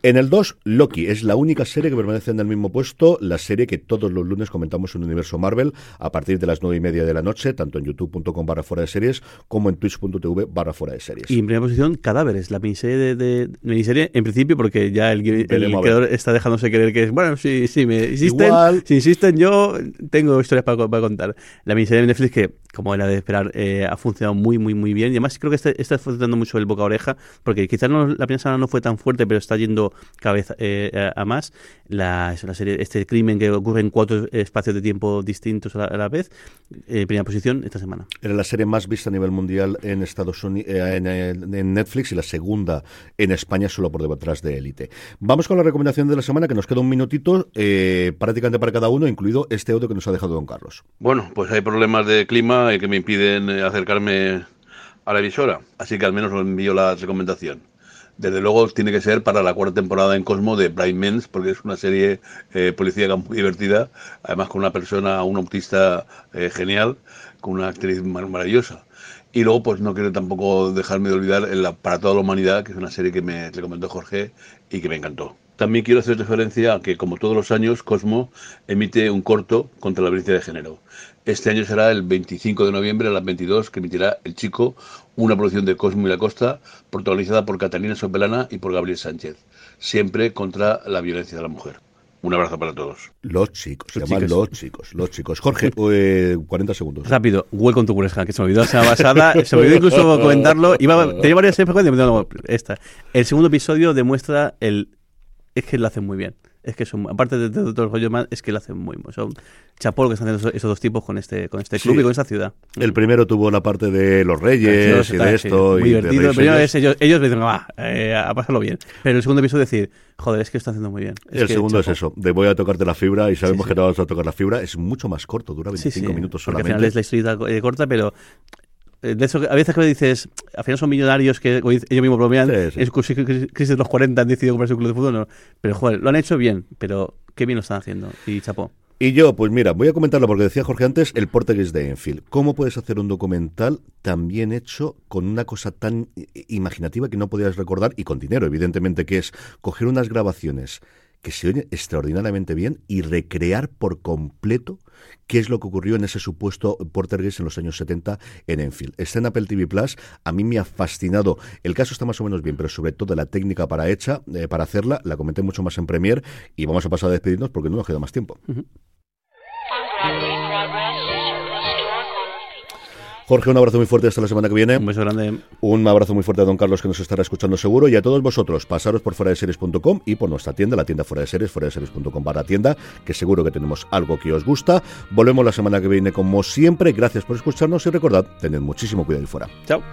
En el 2, Loki es la única serie que permanece en el mismo puesto, la serie que todos los lunes comentamos en Universo Marvel a partir de las 9 y media de la noche, tanto en youtube.com barra fuera de series como en twitch.tv barra fuera de series. Y en primera posición, Cadáveres, la miniserie de, miniserie en principio porque ya el, creador está dejándose creer que es, bueno, si, si me insisten, si insisten yo tengo historias para, para contar. La miniserie de Netflix que como era de esperar, eh, ha funcionado muy, muy, muy bien. Y además creo que está, está funcionando mucho el boca a oreja, porque quizás no, la primera semana no fue tan fuerte, pero está yendo cada vez eh, a, más. La, la, serie, este crimen que ocurre en cuatro espacios de tiempo distintos a la, vez, eh, primera posición esta semana. Era la serie más vista a nivel mundial en Estados Unidos, en, Netflix y la segunda en España solo por detrás de Élite. Vamos con la recomendación de la semana, que nos queda un minutito, prácticamente para cada uno, incluido este audio que nos ha dejado don Carlos. Bueno, pues hay problemas de clima que me impiden eh, acercarme a la emisora. Así que al menos os envío la recomendación. Desde luego tiene que ser para la cuarta temporada en Cosmo de Bright Men's, porque es una serie eh, policíaca muy divertida, además con una persona, un autista eh, genial, con una actriz maravillosa. Y luego, pues no quiero tampoco dejarme de olvidar el, Para toda la humanidad, que es una serie que me recomendó Jorge y que me encantó. También quiero hacer referencia a que, como todos los años, Cosmo emite un corto contra la violencia de género. Este año será el 25 de noviembre a las 22 que emitirá El Chico, una producción de Cosmo y la Costa, protagonizada por Catalina Sopelana y por Gabriel Sánchez, siempre contra la violencia de la mujer. Un abrazo para todos. Los chicos, se llaman los chicos, los chicos. Jorge, 40 segundos. Rápido, Welcome to Curesca, que se me olvidó la semana pasada, se me olvidó incluso comentarlo. Iba, tenía varias series, esta. El segundo episodio demuestra el es que lo hacen muy bien. Es que son, aparte de, todo el rollo más, es que lo hacen muy bien. Son chapó lo que están haciendo esos, dos tipos con este, con este club y con esta ciudad. El primero tuvo la parte de los reyes y de esto. muy divertido. El primero es ellos, ellos me dicen, va, eh, a pasarlo bien. Pero el segundo episodio es decir, joder, es que lo están haciendo muy bien. el segundo es eso, de voy a tocarte la fibra y sabemos que te vas a tocar la fibra. Es mucho más corto, dura 25 minutos solamente. al final es la historia eh, corta, pero de eso, a veces que me dices, al final son millonarios que ellos mismos bromean, es crisis de los 40 han decidido comprarse un club de fútbol, no. Pero joder, lo han hecho bien, pero qué bien lo están haciendo. Y chapó. Y yo, pues mira, voy a comentarlo porque decía Jorge antes, el Portugués de Enfield. ¿Cómo puedes hacer un documental tan bien hecho con una cosa tan imaginativa que no podías recordar y con dinero, evidentemente, que es coger unas grabaciones que se oyen extraordinariamente bien y recrear por completo qué es lo que ocurrió en ese supuesto Portergeist en los años 70 en Enfield. Está en Apple TV Plus, a mí me ha fascinado. El caso está más o menos bien, pero sobre todo la técnica para hecha, eh, para hacerla, la comenté mucho más en Premiere y vamos a pasar a despedirnos porque no nos queda más tiempo. Jorge, un abrazo muy fuerte hasta la semana que viene. Un beso grande. Un abrazo muy fuerte a don Carlos que nos estará escuchando seguro y a todos vosotros, pasaros por fuera de series.com y por nuestra tienda, la tienda fuera de series, fuera de series.com barra tienda, que seguro que tenemos algo que os gusta. Volvemos la semana que viene como siempre. Gracias por escucharnos y recordad, tened muchísimo cuidado ahí fuera. Chao.